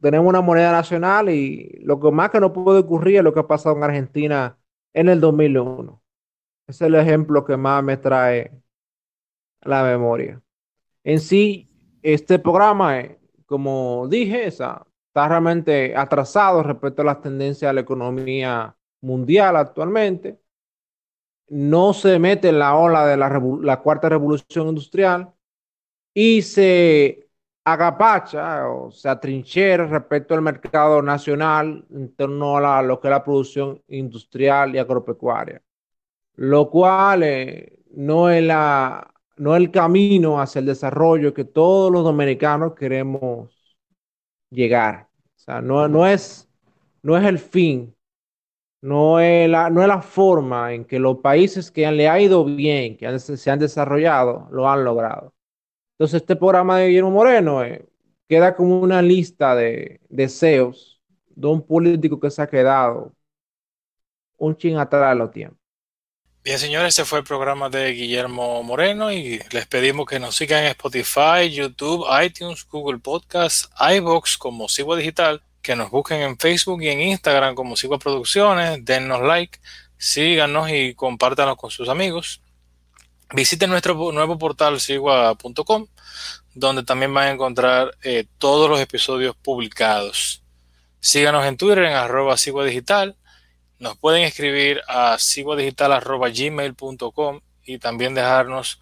tenemos una moneda nacional y lo que más que no puede ocurrir es lo que ha pasado en Argentina en el 2001. Ese es el ejemplo que más me trae la memoria. En sí, este programa, como dije, esa está realmente atrasado respecto a las tendencias de la economía mundial actualmente. No se mete en la ola de la, cuarta revolución industrial y se agapacha o se atrinchera respecto al mercado nacional en torno a lo que es la producción industrial y agropecuaria, lo cual eh, no, es la, no es el camino hacia el desarrollo que todos los dominicanos queremos llegar no, no, es, no es el fin, no es, la, no es la forma en que los países que le ha ido bien, que se han desarrollado, lo han logrado. Entonces, este programa de Guillermo Moreno eh, queda como una lista de deseos de un político que se ha quedado un ching atrás de los tiempos. Bien, señores, ese fue el programa de Guillermo Moreno y les pedimos que nos sigan en Spotify, YouTube, iTunes, Google Podcasts, iBox como Sigua Digital, que nos busquen en Facebook y en Instagram como Sigua Producciones, dennos like, síganos y compártanos con sus amigos. Visiten nuestro nuevo portal sigua.com, donde también van a encontrar eh, todos los episodios publicados. Síganos en Twitter en arroba Sigua Digital nos pueden escribir a siguadigital.gmail.com y también dejarnos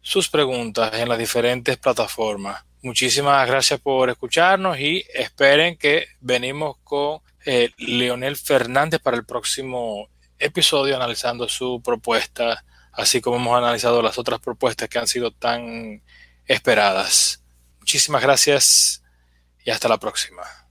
sus preguntas en las diferentes plataformas. Muchísimas gracias por escucharnos y esperen que venimos con eh, Leonel Fernández para el próximo episodio analizando su propuesta, así como hemos analizado las otras propuestas que han sido tan esperadas. Muchísimas gracias y hasta la próxima.